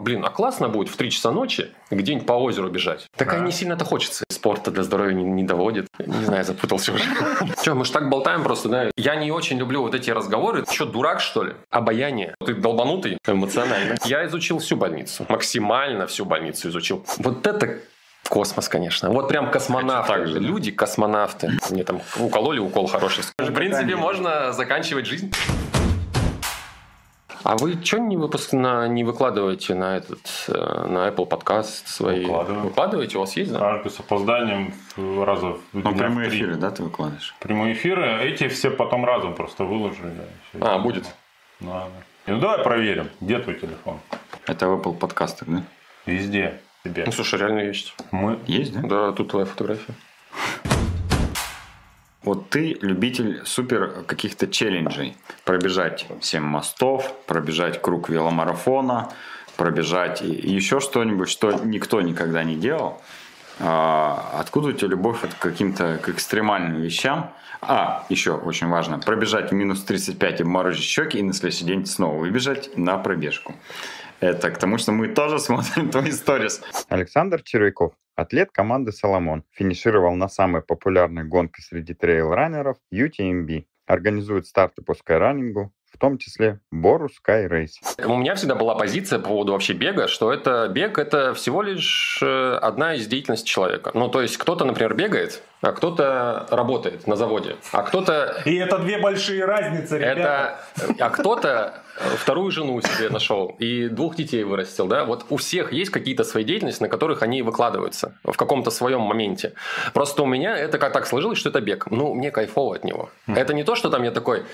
Блин, а классно будет в 3 часа ночи где-нибудь по озеру бежать. Такая Да. не сильно-то хочется. Спорта для здоровья не, не доводит. Не знаю, запутался уже. Че, мы ж так болтаем просто, да? Я не очень люблю вот эти разговоры. Что, дурак, что ли? Обаяние. Ты долбанутый эмоционально. Я изучил всю больницу. Максимально всю больницу изучил. Вот это Космос, конечно. Вот прям космонавты. Так же, да. Люди космонавты. Мне там укололи укол хороший. В принципе, можно заканчивать жизнь. А вы что не, выпуск... на... не выкладываете на этот э, на Apple подкаст свои? Выкладываю. Выкладываете? У вас есть, да? Каждый с опозданием в- раза в Ну, прямые три. эфиры, да, ты выкладываешь? Прямые эфиры. Эти все потом разом просто выложили. да. А, будет. Да, да. Ну давай проверим, где твой телефон. Это в Apple подкастах, да? Везде тебе. Ну, слушай, реально есть. Мы Есть, да? Да, тут твоя фотография. Вот ты любитель супер каких-то челленджей. Пробежать 7 мостов, пробежать круг веломарафона, пробежать еще что-нибудь, что никто никогда не делал. А, откуда у тебя любовь к каким-то к экстремальным вещам? А, еще очень важно, пробежать в минус 35 и морозить щеки и на следующий день снова выбежать на пробежку. Это к тому, что мы тоже смотрим твои сторис. Александр Червяков, атлет команды «Соломон», финишировал на самой популярной гонке среди трейл-раннеров UTMB. Организует старты по скайранингу, в том числе Бору Sky Race. У меня всегда была позиция по поводу вообще бега, что это бег это всего лишь э, одна из деятельностей человека. Ну, то есть кто-то, например, бегает, а кто-то работает на заводе, а кто-то И это две большие разницы, ребята. это, а кто-то вторую жену себе нашел и двух детей вырастил, да? Вот у всех есть какие-то свои деятельности, на которых они выкладываются в каком-то своем моменте. Просто у меня это как так сложилось, что это бег. Ну, мне кайфово от него. Это не то, что там я такой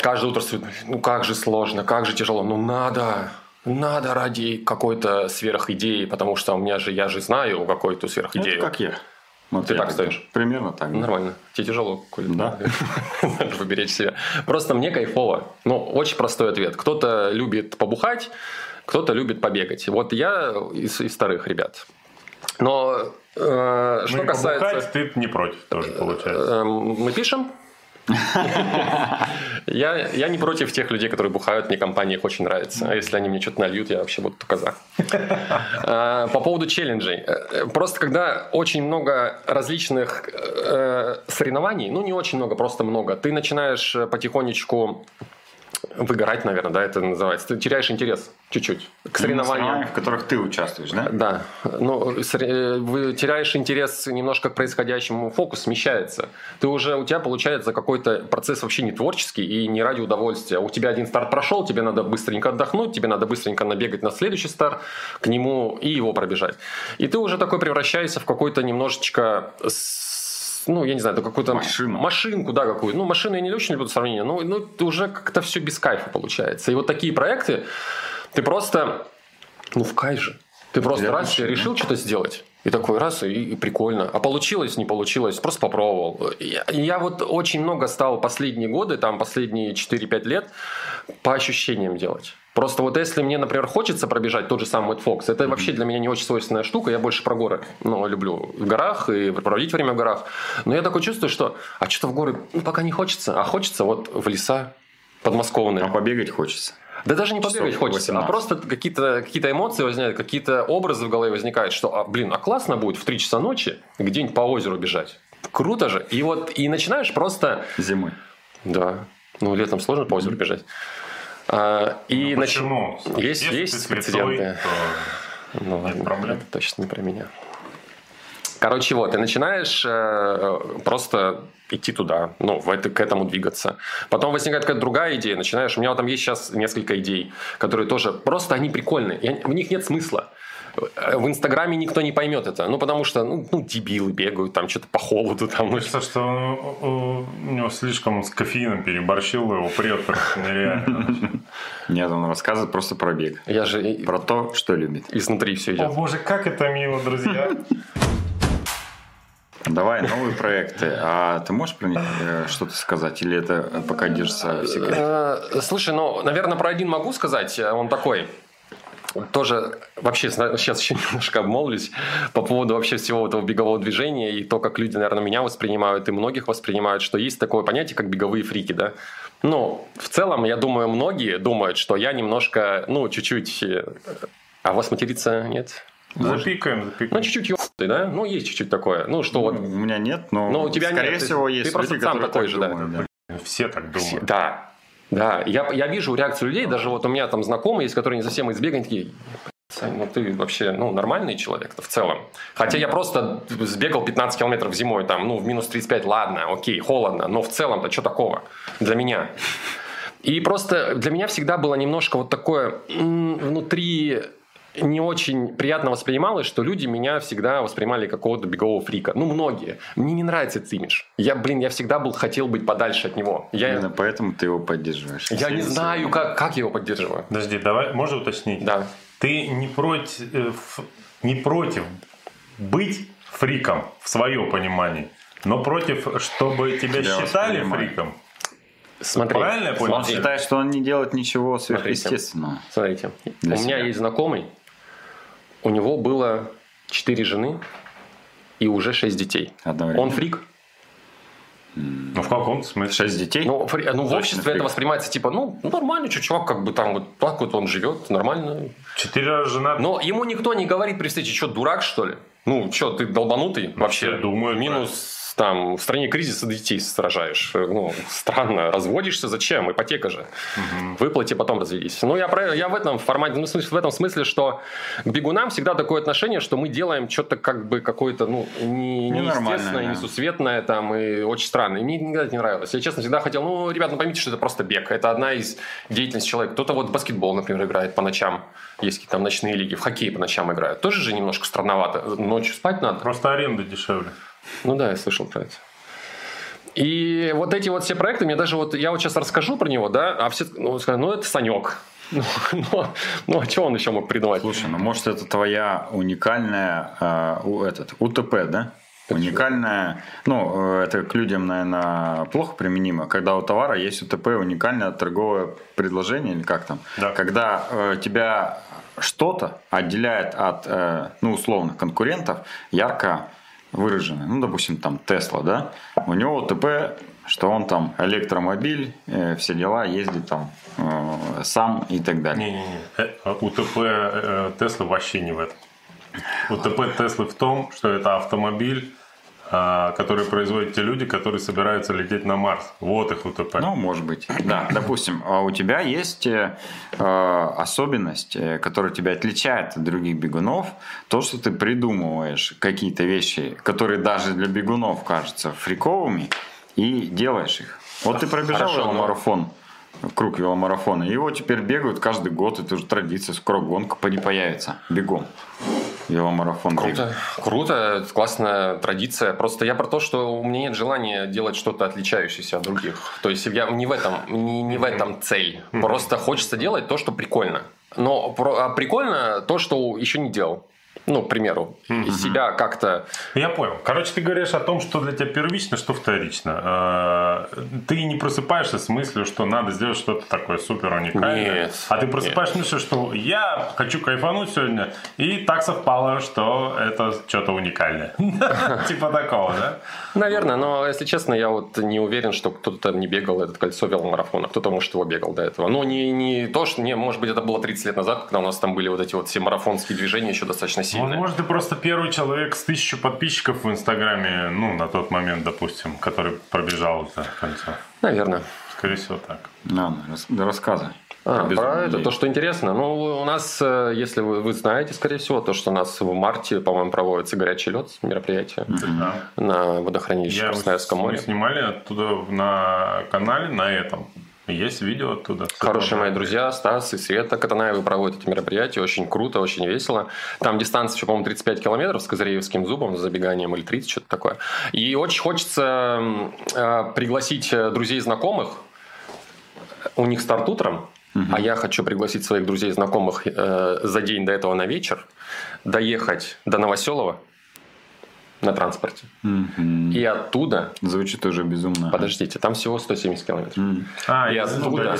каждое утро ну как же сложно, как же тяжело. Ну надо, надо ради какой-то сверхидеи, потому что у меня же, я же знаю какую-то Ну, сверхидею. Это как я. Вот Ты я так стоишь? Примерно так. да. Нормально. Тебе тяжело, Коля. Да. Надо поберечь себя. Просто мне кайфово. Ну, очень простой ответ. Кто-то любит побухать, кто-то любит побегать. Вот я из, из старых ребят. Но э, Ну что и касается... побухать ты не против тоже, получается. Эм, Мы пишем? Я, я не против тех людей, которые бухают, мне компания их очень нравится. А если они мне что-то нальют, я вообще буду только за. А, По поводу челленджей. Э, Просто когда очень много различных э, соревнований, ну не очень много, просто много, ты начинаешь э, потихонечку выгорать, наверное, да, это называется. Ты теряешь интерес чуть-чуть к соревнованиям. В которых ты участвуешь, да? Да, ну, теряешь интерес немножко к происходящему, фокус смещается. Ты уже, у тебя получается какой-то процесс вообще не творческий и не ради удовольствия. У тебя один старт прошел, тебе надо быстренько отдохнуть, тебе надо быстренько набегать на следующий старт, к нему и его пробежать. И ты уже такой превращаешься в какой-то немножечко с- ну, я не знаю, это какую-то Машину. машинку, да, какую. Ну, машину я не очень люблю сравнение, но ну, уже как-то все без кайфа получается. И вот такие проекты, ты просто, ну, в кайф же. Ты просто раз души, решил что-то сделать. И такой раз, и, и прикольно. А получилось, не получилось, просто попробовал. Я, я вот очень много стал последние годы, там последние 4-5 лет, по ощущениям делать. Просто вот если мне, например, хочется пробежать тот же самый Мэтт Фокс, это вообще для меня не очень свойственная штука, я больше про горы. Ну, люблю в горах и проводить время в горах. Но я такое чувствую, что а что-то в горы ну, пока не хочется, а хочется вот в леса подмосковные. А побегать хочется. Да даже не Часов побегать хочется, 18. а просто какие-то какие эмоции возникают, какие-то образы в голове возникают, что, а, блин, а классно будет в 3 часа ночи где-нибудь по озеру бежать. Круто же. И вот и начинаешь просто... Зимой. Да, ну летом сложно по озеру бежать. А, и Ну, нач- почему? Есть, Если есть ты прецеденты. то Ну, ладно, проблем. это точно не про меня. Короче, вот, ты начинаешь э, просто идти туда, ну, в это, к этому двигаться. Потом возникает какая-то другая идея, начинаешь... У меня вот там есть сейчас несколько идей, которые тоже... Просто они прикольные, они- в них нет смысла. В Инстаграме никто не поймет это. Ну, потому что, ну, ну, дебилы бегают, там что-то по холоду. Там, ну, Кажется, что у у него слишком с кофеином переборщил, его прет просто нереально. Нет, он рассказывает просто про бег. я же Про то, что любит. изнутри все О идет. боже, как это мило, друзья. Давай, новые проекты. А ты можешь про них э, что-то сказать? Или это пока держится в секрете? Э, Слушай, ну, наверное, про один могу сказать. Он такой тоже вообще сейчас еще немножко обмолвлюсь по поводу вообще всего этого бегового движения и то, как люди, наверное, меня воспринимают и многих воспринимают, что есть такое понятие, как беговые фрики, да. Ну, в целом, я думаю, многие думают, что я немножко, ну, чуть-чуть э, А у вас материться нет? Запикаем, Ну, запикаем. чуть-чуть ёбнутый, да? Ну, есть чуть-чуть такое. Ну, что вот... У меня нет, но, Но у тебя скорее нет, ты- всего ты есть просто люди, сам которые такой так же, да. думают, да. Все так Все- думают. Да, да. Я, я вижу реакцию людей, даже вот у меня там знакомые есть, которые не совсем из бега, они такие, ну ты вообще ну, нормальный человек в целом. Хотя я просто сбегал 15 километров зимой, там, ну, в минус 35, ладно, окей, холодно, но в целом-то что такого для меня? И просто для меня всегда было немножко вот такое внутри не очень приятно воспринималось, что люди меня всегда воспринимали как какого-то бегового фрика. Ну, многие. Мне не нравится этот имидж. Я, блин, я всегда был, хотел быть подальше от него. Я, Именно поэтому ты его поддерживаешь. я не знаю, как, как я его поддерживаю. Подожди, давай, можно уточнить? Да. Ты не против, э, не против быть фриком в свое понимание, но против, чтобы тебя Тебя считали фриком. Смотри. Правильно я понял? Он считает, что он не делает ничего Смотрите. сверхъестественного. Смотрите, Для у меня есть знакомый, у него было 4 жены и уже 6 детей. Одновременно. Он фрик? Ну, в каком-то смысле. Шесть детей? Ну, фри- ну, в обществе фрик. это воспринимается типа, ну, нормально, что чувак как бы там вот так вот он живет, нормально. Четыре раза женат. Но ему никто не говорит при встрече, что дурак, что ли? Ну, что, ты долбанутый вообще? все думают, Минус там в стране кризиса детей сражаешь. Ну, странно. Разводишься зачем? Ипотека же. Выплати, потом разведись. Ну, я, про, я в этом формате, ну, в этом смысле, что к бегунам всегда такое отношение, что мы делаем что-то как бы какое-то, ну, не, неестественное, да. несусветное там и очень странное. И мне никогда это не нравилось. Я, честно, всегда хотел, ну, ребят, ну, поймите, что это просто бег. Это одна из деятельностей человека. Кто-то вот в баскетбол, например, играет по ночам. Есть какие-то там ночные лиги. В хоккей по ночам играют. Тоже же немножко странновато. Ночью спать надо. Просто аренда дешевле. Ну да, я слышал про это. И вот эти вот все проекты, мне даже вот, я вот сейчас расскажу про него, да, а все, ну, скажут, ну, это Санек. Ну, ну, ну, а что он еще мог придумать? Слушай, ну может это твоя уникальная э, у- этот, УТП, да? Уникальная, ну, э, это к людям, наверное, плохо применимо, когда у товара есть УТП, уникальное торговое предложение, или как там, Да. когда э, тебя что-то отделяет от, э, ну, условно, конкурентов, ярко выраженное. Ну, допустим, там Тесла, да, у него УТП, что он там электромобиль, э, все дела, ездит там э, сам и так далее. Не-не-не. Э, УТП э, Теслы вообще не в этом. УТП Теслы в том, что это автомобиль, а, который производят те люди, которые собираются лететь на Марс. Вот их УТП. Ну, может быть. Да, допустим, а у тебя есть э, э, особенность, э, которая тебя отличает от других бегунов, то, что ты придумываешь какие-то вещи, которые даже для бегунов кажутся фриковыми, и делаешь их. Вот ты пробежал Хорошо, веломарафон, круг веломарафона, и его теперь бегают каждый год, это уже традиция, скоро гонка не появится, бегом. Веломарафон. Круто, круто, классная традиция. Просто я про то, что у меня нет желания делать что-то отличающееся от других. То есть я не в этом, не, не в этом цель. Просто хочется делать то, что прикольно. Но про- а прикольно то, что еще не делал. Ну, к примеру, из себя как-то Я понял. Короче, ты говоришь о том, что для тебя первично, что вторично. Э, Ты не просыпаешься с мыслью, что надо сделать что-то такое супер уникальное. Нет, а ты просыпаешься с мыслью, что я хочу кайфануть сегодня, и так совпало, что это что-то уникальное. Типа такого, да? Наверное, но если честно, я вот не уверен, что кто-то там не бегал этот кольцо веломарафона. Кто-то, может, его бегал до этого. Но не, не то, что... Не, может быть, это было 30 лет назад, когда у нас там были вот эти вот все марафонские движения еще достаточно сильные. Возможно, ты просто первый человек с тысячу подписчиков в Инстаграме, ну, на тот момент, допустим, который пробежал это кольцо. Наверное. Скорее всего, так. Ладно, рас- да рассказывай. А, Про это, то, что интересно. Ну, у нас, э, если вы, вы знаете, скорее всего, то, что у нас в марте, по-моему, проводится горячий лед мероприятие Да. на водохранилище Я, Красноярском мы море. снимали оттуда на канале, на этом. Есть видео оттуда. Хорошие мои друзья, Стас и Света Катанаевы проводят эти мероприятия. Очень круто, очень весело. Там дистанция еще, по-моему, 35 километров с Козыреевским зубом, с забеганием или 30, что-то такое. И очень хочется э, пригласить э, друзей и знакомых. У них старт утром, а я хочу пригласить своих друзей и знакомых э, за день до этого на вечер, доехать до Новоселова на транспорте. Мгм. И оттуда, Звучит уже безумно. подождите, там всего 170 километров. М. А, И оттуда,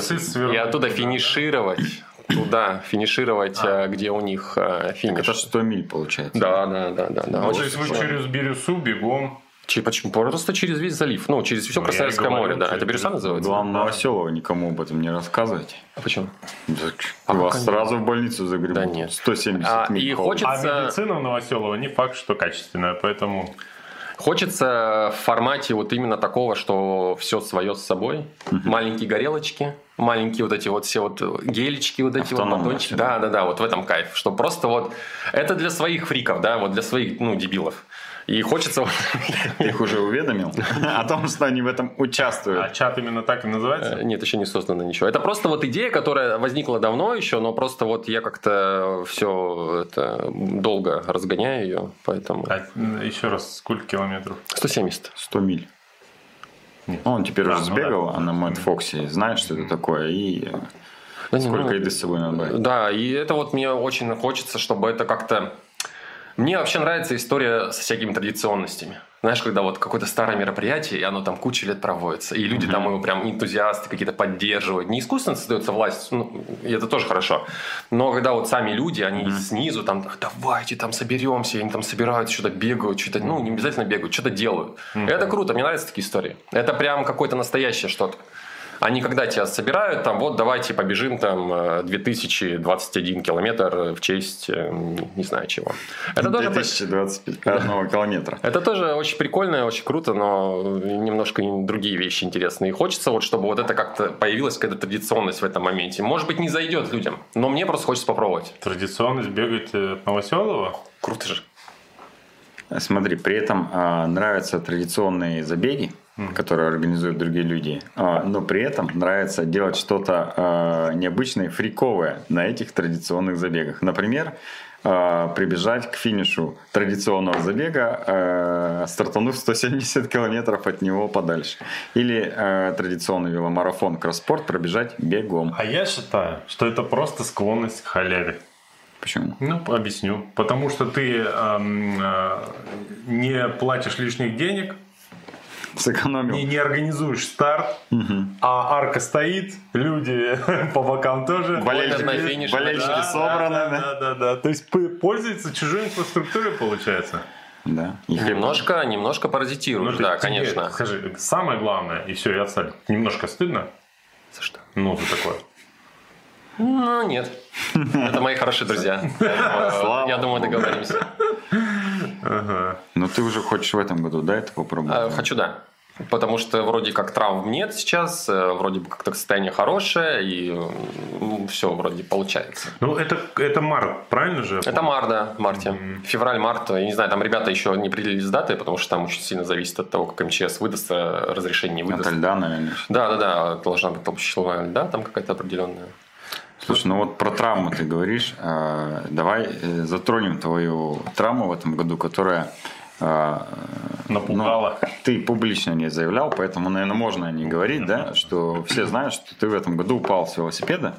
и оттуда финишировать, туда финишировать, э, где у них э, финиш. Это 100 миль получается. Да, да, да, да, да. Ну, то есть вы через Бирюсу бегом Че- Почему? Просто через весь залив. Ну, через все Ну, Красноярское говорю, море, да. через Это Бирюса называется? Главное, Новоселова никому об этом не рассказывайте. А почему? Так, А Вас сразу в больницу загребут. Да нет. 170 А, и хочется- А медицина в Новоселово не факт, что качественная, поэтому... Хочется в формате вот именно такого, что все свое с собой. Маленькие горелочки, маленькие вот эти вот все вот гелечки, вот эти вот Автономно батончики. всё, Да, да, да, вот в этом кайф. Что просто вот это для своих фриков, да, вот для своих, ну, дебилов. И хочется их уже уведомил о том, что они в этом А участвуют. чат именно так и называется? Э, Нет, еще не создано ничего. Это просто вот идея, которая возникла давно еще, но просто вот я как-то все это долго разгоняю ее, поэтому... А, еще раз, сколько километров? 170. 100 миль. Нет. Ну, он теперь Да, уже ну сбегал, да. а на Мэтт Фоксе знает, что это такое, и э, Да не, сколько ну, еды с собой надо брать. Да, и это вот мне очень хочется, чтобы это как-то... Мне вообще нравится история со всякими традиционностями. Знаешь, когда вот какое-то старое мероприятие, и оно там кучу лет проводится, и люди там его прям энтузиасты какие-то поддерживают. Не искусственно создается власть, ну, и это тоже хорошо. Но когда вот сами люди, они снизу там, давайте там соберемся, и они там собираются, что-то бегают, что-то, ну, не обязательно бегают, что-то делают. Это круто, мне нравятся такие истории. Это прям какое-то настоящее что-то. Они когда тебя собирают, там, вот давайте побежим там э, 2021 километр в честь, э, не знаю чего. Это тоже, 2021 километра. это тоже очень прикольно, очень круто, но немножко другие вещи интересные. И хочется вот, чтобы вот это как-то появилась какая-то традиционность в этом моменте. Может быть, не зайдет людям, но мне просто хочется попробовать. Традиционность бегать э, от Новоселова? Круто же. Смотри, при этом а, нравятся традиционные забеги, которые организуют другие люди, а, но при этом нравится делать что-то а, необычное, фриковое на этих традиционных забегах. Например, а, прибежать к финишу традиционного забега, а, стартанув 170 километров от него подальше. Или традиционный веломарафон кросспорт пробежать бегом. А я считаю, что это просто склонность к халяве. Почему? Ну, объясню. Потому что ты эм, э, не платишь лишних денег, Сэкономил. не, не организуешь старт, а арка стоит, люди по бокам тоже. Болельщики- болельщики да, собраны, да, да? да, да, да. То есть пользуется чужой инфраструктурой, получается. Да. И Немножко, немножко паразитируешь, Ну, да, тебе, конечно. Скажи, самое главное, и все, и отстали. Немножко стыдно? За что? Ну, за такое. Ну, нет. Это мои хорошие друзья. Я думаю, договоримся. Ага. Но ты уже хочешь в этом году, да, это попробовать? А, Хочу, да. Потому что вроде как травм нет сейчас, э, вроде бы как-то состояние хорошее, и все вроде получается. Ну, это, это март, правильно же? Это март, да, в марте. Февраль-март. Я не знаю, там ребята еще не определились с датой, потому что там очень сильно зависит от того, как МЧС выдаст э, разрешение, не От выдаст. льда, наверное. Да, да, да, должна быть толщина льда, там какая-то определенная. Слушай, ну вот про травму ты говоришь. А, Давай э, затронем твою травму в этом году, которая а, Напугала. ну, ты публично не заявлял, поэтому, наверное, можно не говорить, да, что все знают, что ты в этом году упал с велосипеда.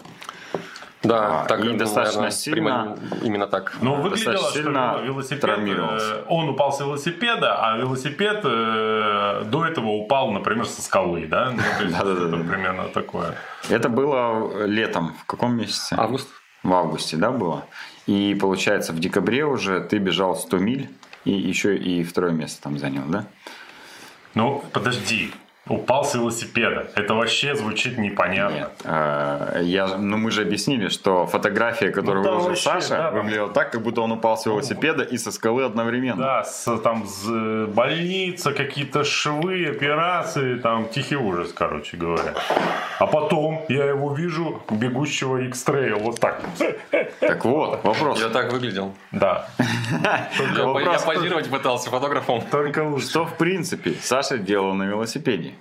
Да, А, так и достаточно наверное, сильно- прямо Именно так. Ну, выглядело, достаточно что сильно велосипед, травмировался. э, он упал с велосипеда, а велосипед э, до этого упал, например, со скалы, да? Ну, то есть Да-да-да. это примерно такое. Это было летом. В каком месяце? Август. В августе, да, было? И получается, в декабре уже ты бежал 100 миль и еще и второе место там занял, да? Ну, подожди. Упал с велосипеда. Это вообще звучит непонятно. Нет. А, Я, ну мы же объяснили, что фотография, которую Ну, выложил вообще, Саша, да, выглядела так, как будто он упал с велосипеда и со скалы одновременно. Да, с, там с, больница, какие-то швы, операции, там тихий ужас, короче говоря. А потом я его вижу, бегущего X-Trail, вот так. Так вот, вопрос. Я так выглядел. Да. Я, позировать пытался фотографом. Только лучше. Что в принципе Саша делал на велосипеде?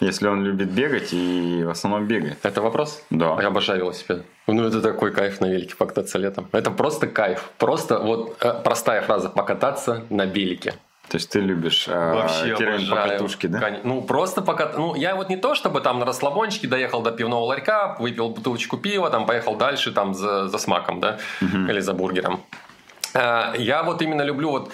Если он любит бегать и в основном бегает. Это вопрос? Да. Я обожаю велосипед. Ну, это такой кайф на велике покататься летом. Это просто кайф. Просто вот э, простая фраза «покататься на велике». То есть ты любишь э, Вообще термин обожаю. покатушки, да? Кон- Ну, просто пока... Ну, я вот не то, чтобы там на расслабончике доехал до пивного ларька, выпил бутылочку пива, там поехал дальше там за, за смаком, да, или за бургером. Э, Я вот именно люблю вот э,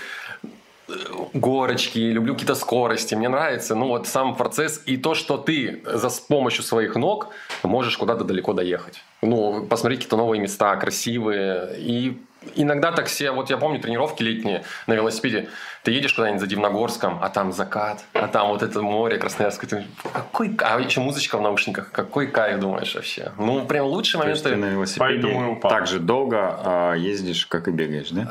горочки, люблю какие-то скорости, мне нравится, ну вот сам процесс и то, что ты за с помощью своих ног можешь куда-то далеко доехать. Ну, посмотреть какие-то новые места, красивые, и иногда так все, вот я помню тренировки летние на велосипеде, ты едешь куда-нибудь за Дивногорском, а там закат, а там вот это море Красноярское. Ты, какой кайф, а еще музычка в наушниках, какой кайф думаешь вообще? Ну, прям лучший То момент. есть ты на велосипеде Поэтому и упал. так же долго а, ездишь, как и бегаешь, да?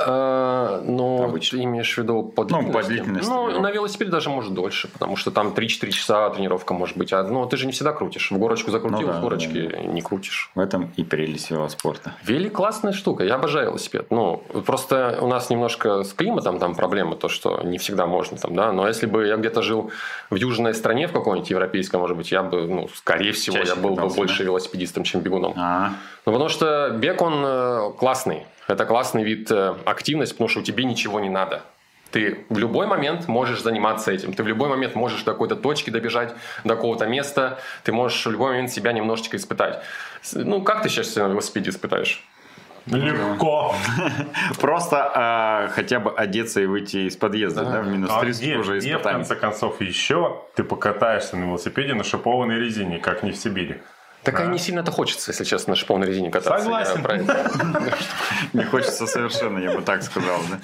Э, ну, Обычно. ты имеешь в виду по Ну, длительности? по длительности, Ну, да. на велосипеде даже может дольше, потому что там 3-4 часа тренировка может быть. А, ну, ты же не всегда крутишь. В горочку закрутил, Ну да, в горочке не крутишь. В этом и прелесть велоспорта. Велик классная штука, я обожаю велосипед. Ну, просто у нас немножко с климатом там проблемы, то, что не всегда можно там, да. Но если бы я где-то жил в южной стране, в какой-нибудь европейской, может быть, я бы, ну, скорее всего, Чаще я был бы больше велосипедистом, чем бегуном. А, Ну, потому что бег, он э, классный. Это классный вид э, активности, потому что тебе ничего не надо. Ты в любой момент можешь заниматься этим. Ты в любой момент можешь до какой-то точки добежать, до какого-то места. Ты можешь в любой момент себя немножечко испытать. Ну, как ты сейчас себя на велосипеде испытаешь? Легко. Просто а, хотя бы одеться и выйти из подъезда, да, в минус А 30 где, уже где, в конце концов, еще ты покатаешься на велосипеде на шипованной резине, как не в Сибири? Такая не сильно-то хочется, если честно, на шиповной резине кататься. Согласен. Не хочется совершенно, я бы так сказал, да.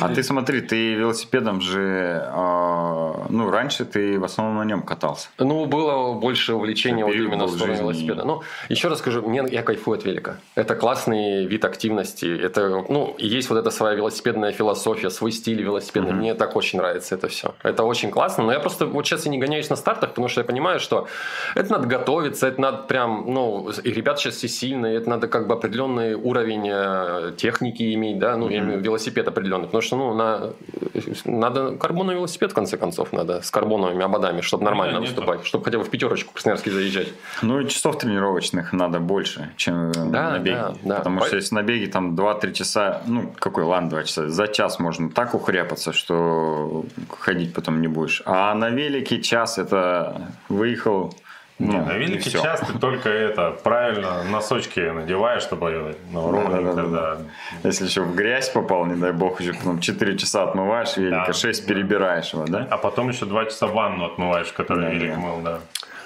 А ты смотри, ты велосипедом же, а, ну, раньше ты в основном на нем катался. Ну, было больше увлечения вот именно в сторону велосипеда. Ну, еще раз скажу, мне, я кайфую от велика. Это классный вид активности. Это, ну, есть вот эта своя велосипедная философия, свой стиль велосипедный. Мне так очень нравится это все. Это очень классно. Но я просто вот сейчас и не гоняюсь на стартах, потому что я понимаю, что это надо готовиться, это надо прям, ну, и ребята сейчас все сильные, это надо как бы определенный уровень э, техники иметь, да, ну, виду велосипед определенный. Потому что, ну, на, надо карбоновый велосипед, в конце концов, надо с карбоновыми ободами, чтобы нормально нету. выступать, чтобы хотя бы в пятерочку в Красноярске заезжать. Ну, и часов тренировочных надо больше, чем Да, на беге. да, да. Потому По- что если на беге там 2-3 часа, ну, какой, ладно, 2 часа, за час можно так ухряпаться, что ходить потом не будешь. А на велике час это выехал, Не, ну, на велике всё. час ты только это, правильно, носочки надеваешь, чтобы ну, ровненько, Да-да-да. да. Если еще в грязь попал, не дай бог, еще потом 4 часа отмываешь велика, Да. 6 перебираешь его, да? А потом еще два часа ванну отмываешь, в которой Да, велик да. мыл, да.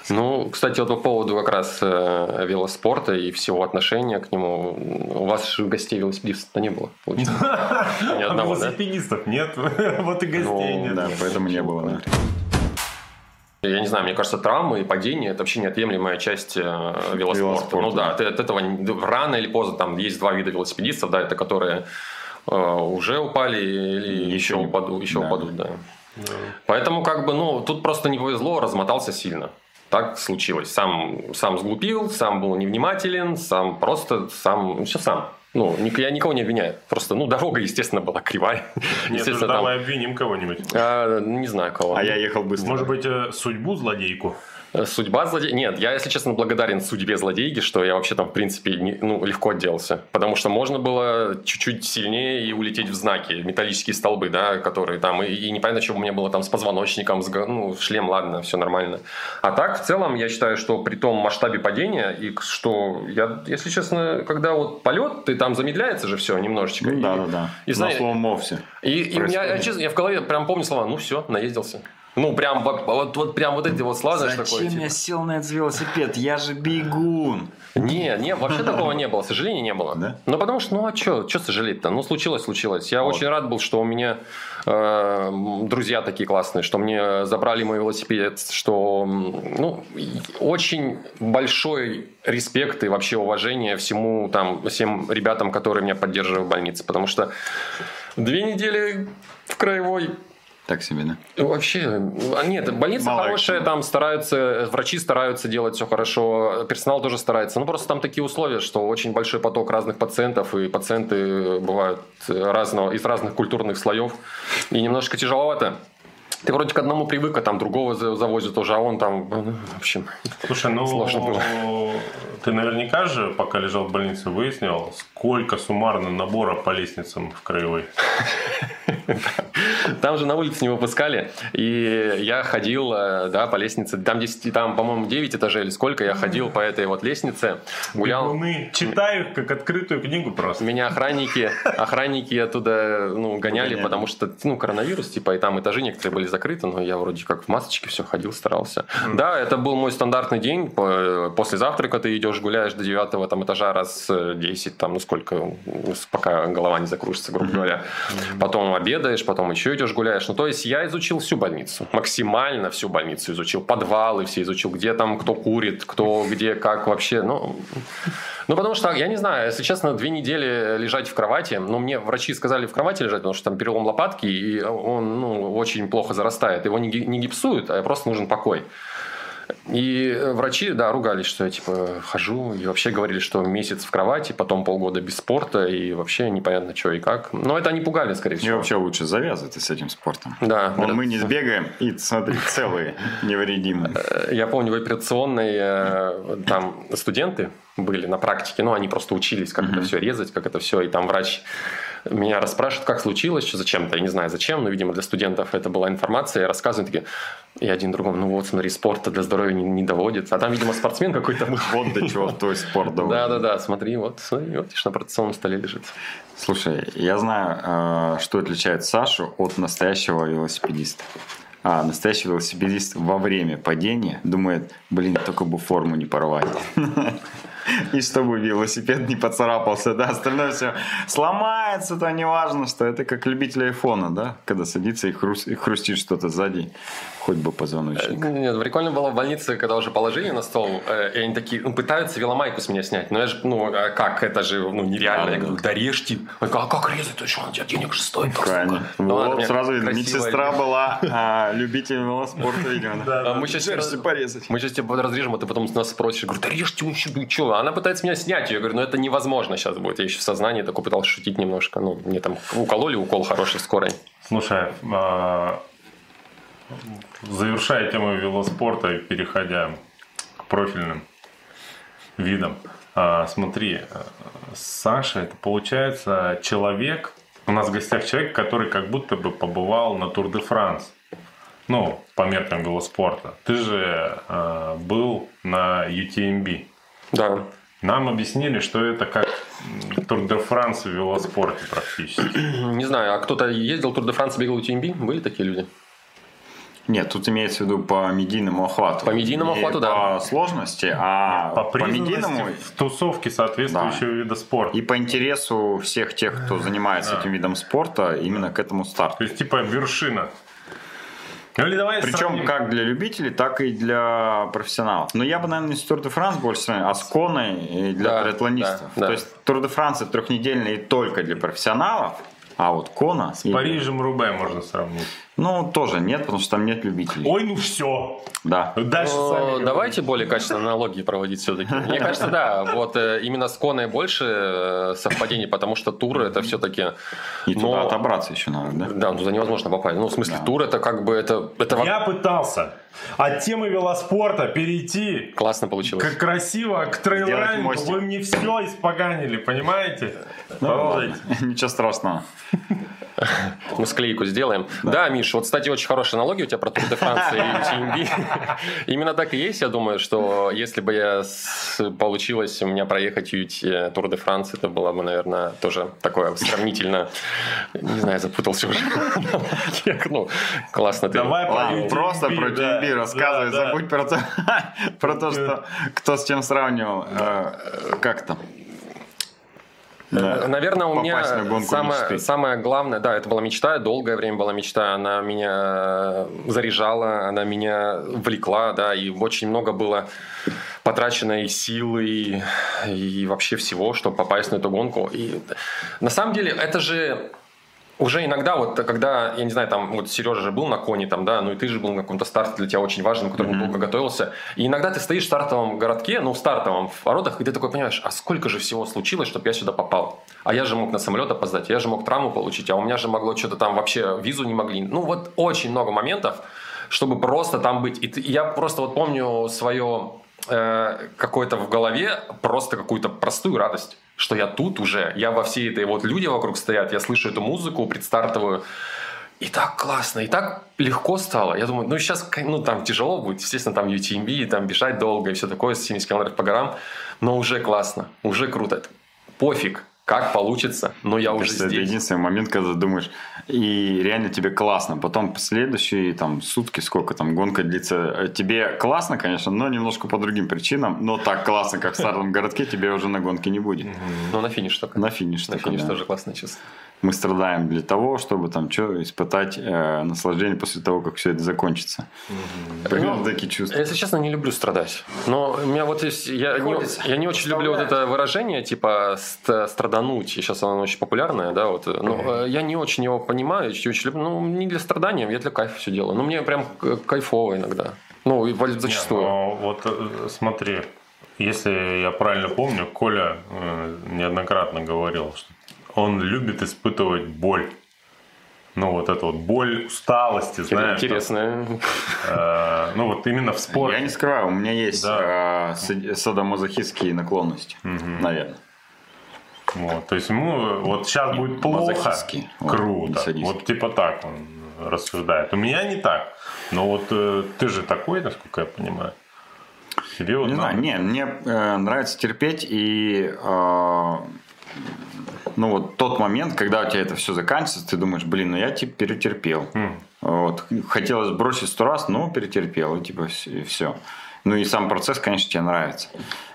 Ну, кстати, вот по поводу как раз э, велоспорта и всего отношения к нему. У вас же гостей велосипедистов не было, получается? Ни А одного, да? велосипедистов нет, вот и гостей Ну, нет. Да, поэтому не было. Да. Я не знаю, мне кажется, травмы и падения – это вообще неотъемлемая часть э, велоспорта. Велоспорта, Ну да, да. ты от этого рано или поздно, там есть два вида велосипедистов, да, это которые э, уже упали или Еще еще, упадут, еще да. упадут, да. Поэтому как бы, ну, тут просто не повезло, размотался сильно. Так случилось. Сам, сам сглупил, сам был невнимателен, сам просто, сам, все сам. Ну, я никого не обвиняю. Просто, ну, дорога, естественно, была кривая. Нет, Естественно, там, давай обвиним кого-нибудь. а, не знаю кого. А я ехал быстро. Может быть, э, судьбу злодейку? Судьба злодея... Нет, я, если честно, благодарен судьбе злодейки, что я вообще там, в принципе, не- ну, легко отделался. Потому что можно было чуть-чуть сильнее и улететь в знаки, металлические столбы, да, которые там... И, и непонятно, что у меня было там с позвоночником, с, ну, шлем, ладно, все нормально. А так, в целом, я считаю, что при том масштабе падения, и что я, если честно, когда вот полет, ты там замедляется же все немножечко. Ну, И- да, да, да. И, На знаешь, слоумо все. и, и меня, я, происходит. честно, я в голове прям помню слова, ну все, наездился. Ну, прям вот, вот, прям вот эти вот слова, знаешь, такое. Зачем типа. я сел на этот велосипед? Я же бегун. Не, не, вообще такого не было, сожалений не было. Да? Ну, потому что, ну, а что, что сожалеть-то? Ну, случилось, случилось. Я Вот. очень рад был, что у меня э, друзья такие классные, что мне забрали мой велосипед, что, ну, очень большой респект и вообще уважение всему там, всем ребятам, которые меня поддерживают в больнице, потому что две недели в краевой Так себе, да? Вообще, а нет, больница Мало хорошая, экшена. там стараются, врачи стараются делать все хорошо, персонал тоже старается. Ну, просто там такие условия, что очень большой поток разных пациентов, и пациенты бывают разного, из разных культурных слоев, и немножко тяжеловато. Ты вроде к одному привык, а там другого за- завозят уже, а он там, ну, в общем, Слушай, ну Сложно было. ты наверняка же, пока лежал в больнице, выяснил, сколько суммарно набора по лестницам в краевой. Там же на улице не выпускали. И я ходил, э, да, по лестнице. Там, 10, там по-моему, 9 этажей или сколько. Я ходил по этой вот лестнице. Гулял. Бегуны. Читаю их как открытую книгу просто. Меня охранники, охранники оттуда ну, гоняли, Гоняли. потому что ну, коронавирус, типа, и там этажи некоторые были закрыты, но я вроде как в масочке все ходил, старался. Да, это был мой стандартный день. По- После завтрака ты идешь, гуляешь до девятого там, этажа раз э, 10, там, ну сколько, ну, пока голова не закружится, грубо говоря. Потом обедаешь, потом еще идешь гуляешь. Ну, то есть я изучил всю больницу, максимально всю больницу изучил, подвалы все изучил, где там кто курит, кто где, как вообще, ну... Ну, потому что, я не знаю, если честно, две недели лежать в кровати, ну, мне врачи сказали в кровати лежать, потому что там перелом лопатки, и он, ну, очень плохо зарастает. Его не, ги- не гипсуют, а просто нужен покой. И э, врачи, да, ругались, что я, типа, хожу, и вообще говорили, что месяц в кровати, потом полгода без спорта, и вообще непонятно, что и как. Но это они пугали, скорее И всего. вообще лучше завязывай ты с этим спортом. Да, Вон мы не сбегаем, и смотри, целые, невредимые. Э, Я помню, в операционной э, там студенты были на практике, ну, они просто учились, как это все резать, как это все, и там врач меня расспрашивает, как случилось, зачем-то, я не знаю зачем, но, видимо, для студентов это была информация, я рассказываю, такие, и один другому, ну вот, смотри, спорта для здоровья не, не доводит, а там, видимо, спортсмен какой-то был. Вот до чего твой спорт доводит. Да-да-да, смотри, вот, смотри, вот, на операционном столе лежит. Слушай, я знаю, э, что отличает Сашу от настоящего велосипедиста. А настоящий велосипедист во время падения думает, блин, только бы форму не порвать. И чтобы велосипед не поцарапался, да, остальное все сломается, то не важно, что это как любитель айфона, да, когда садится и, хрус- и хрустит что-то сзади, хоть бы позвоночник. Нет, прикольно было в больнице, когда уже положили на стол, э, и они такие, ну, пытаются веломайку с меня снять. Но я же, ну, а как, это же, ну, нереально. Я говорю, да режьте. Он говорит, а как резать? Ты что, он тебе денег же стоит. Правильно. сука». Ну, Вот, сразу видно, медсестра была а, любитель велоспорта, видимо. А мы сейчас порезать. Мы сейчас тебя разрежем, а ты потом нас спросишь. Говорю, да режьте вы что? Она пытается меня снять. Я говорю, ну это невозможно сейчас будет. Я еще в сознании такой пытался шутить немножко. Ну, мне там укололи укол хороший скорой. Слушай, а, завершая тему велоспорта и переходя к профильным видам, а, смотри, Саша, это получается человек, у нас в гостях человек, который как будто бы побывал на Тур де Франс. Ну, по меркам велоспорта. Ты же а, был на UTMB. Да. Нам объяснили, что это как Тур де Франс в велоспорте практически. Не знаю, а кто-то ездил Тур де Франс, бегал UTMB? Были такие люди? Нет, тут имеется в виду по медийному охвату. По медийному Не охвату, да. По сложности, а По по, медийному в тусовке соответствующего вида спорта. и по интересу всех тех, кто занимается этим видом спорта, именно к этому То старту. есть, типа, вершина. Ну, или давай Причем сравним. как для любителей, так и для профессионалов. Но я бы, наверное, не с Тур де Франс больше сравнил, а с Коной и для Да, триатлонистов. да, да. То есть Тур де Франс это трехнедельный и только для профессионалов, а вот Кона... С Парижем Рубе можно сравнить. Ну, тоже нет, потому что там нет любителей. Ой, ну все. Да. Дальше Ну, сами говорите. давайте более качественные аналогии проводить все-таки. Мне кажется, да, вот э, именно с Коной больше э, совпадений, потому что тур это все-таки... И туда отобраться еще надо, да? Да, ну, туда невозможно попасть. Ну, в смысле, Да. тур это как бы это, это Я пытался от темы велоспорта перейти классно получилось. как красиво к мостик. Вы мне все испоганили, понимаете? Ну. Ничего страшного. Мы склейку сделаем. Да. Миш, вот, кстати, очень хорошая аналогия у тебя про Тур де Франс и UTMB. Именно так и есть, я думаю, что если бы я с- получилось у меня проехать UT Тур де Франс, это было бы, наверное, тоже такое сравнительно... Не знаю, запутался уже. Ну, классно ты. Давай про просто UTMB, про да, TMB рассказывай, да, да. забудь про то, про то, что кто с чем сравнивал. Э, Как там? Да. Наверное, у на меня гонку самое, мечты. самое главное, да, это была мечта, долгое время была мечта, она меня заряжала, она меня влекла, да, и очень много было потрачено и силы, и, и вообще всего, чтобы попасть на эту гонку. И на самом деле это же уже иногда, вот когда, я не знаю, там вот Сережа же был на коне, там, да, ну и ты же был на каком-то старте для тебя очень важном, к которому долго готовился. И иногда ты стоишь в стартовом городке, ну, в стартовом в воротах, и ты такой понимаешь, а сколько же всего случилось, чтобы я сюда попал? А я же мог на самолет опоздать, я же мог травму получить, а у меня же могло что-то там вообще визу не могли. Ну, вот очень много моментов, чтобы просто там быть. И ты- я просто вот помню свое э, какое-то в голове, просто какую-то простую радость что я тут уже, я во всей этой, вот люди вокруг стоят, я слышу эту музыку предстартовую, И так классно, и так легко стало. Я думаю, ну сейчас, ну там тяжело будет, естественно, там UTMB, там бежать долго и все такое, 70 километров по горам, но уже классно, уже круто. Пофиг, как получится, но я уже Кажется, здесь. Это единственный момент, когда думаешь, и реально тебе классно. Потом следующие там сутки, сколько там гонка длится, э, тебе классно, конечно, но немножко по другим причинам, но так классно, как в старом городке, тебе уже на гонке не будет. Ну, на финиш только. На финиш На только, финиш да. тоже классное чувство. Мы страдаем для того, чтобы там что испытать э, наслаждение после того, как все это закончится. Примерно Ну, такие чувства. Если честно, не люблю страдать. Но у меня вот есть... Я, не, я не очень люблю вот это выражение, типа ст- страдануть. И Сейчас оно очень популярное, да, вот. Но э, я не очень его понимаю, не очень люблю. Ну, не для страдания, я для кайфа все делаю. Но мне прям кайфово иногда. Ну, и зачастую. Не, но вот э, смотри, если я правильно помню, Коля э, неоднократно говорил, что он любит испытывать боль. Ну, вот эту вот боль усталости, знаешь. Интересно. э, ну, вот именно в спорте. Я не скрываю, у меня есть Да. э, сад- садомазохистские наклонности, наверное. Вот, то есть ему вот сейчас будет плохо, круто. Вот типа так он рассуждает. У меня не так. Но вот э, ты же такой, насколько я понимаю. Тебе вот Не надо. знаю, не, мне э, нравится терпеть и э, ну вот тот момент, когда у тебя это все заканчивается, ты думаешь, блин, ну я типа перетерпел. М. Вот. Хотелось бросить сто раз, но перетерпел, и типа все. Ну и сам процесс, конечно, тебе нравится.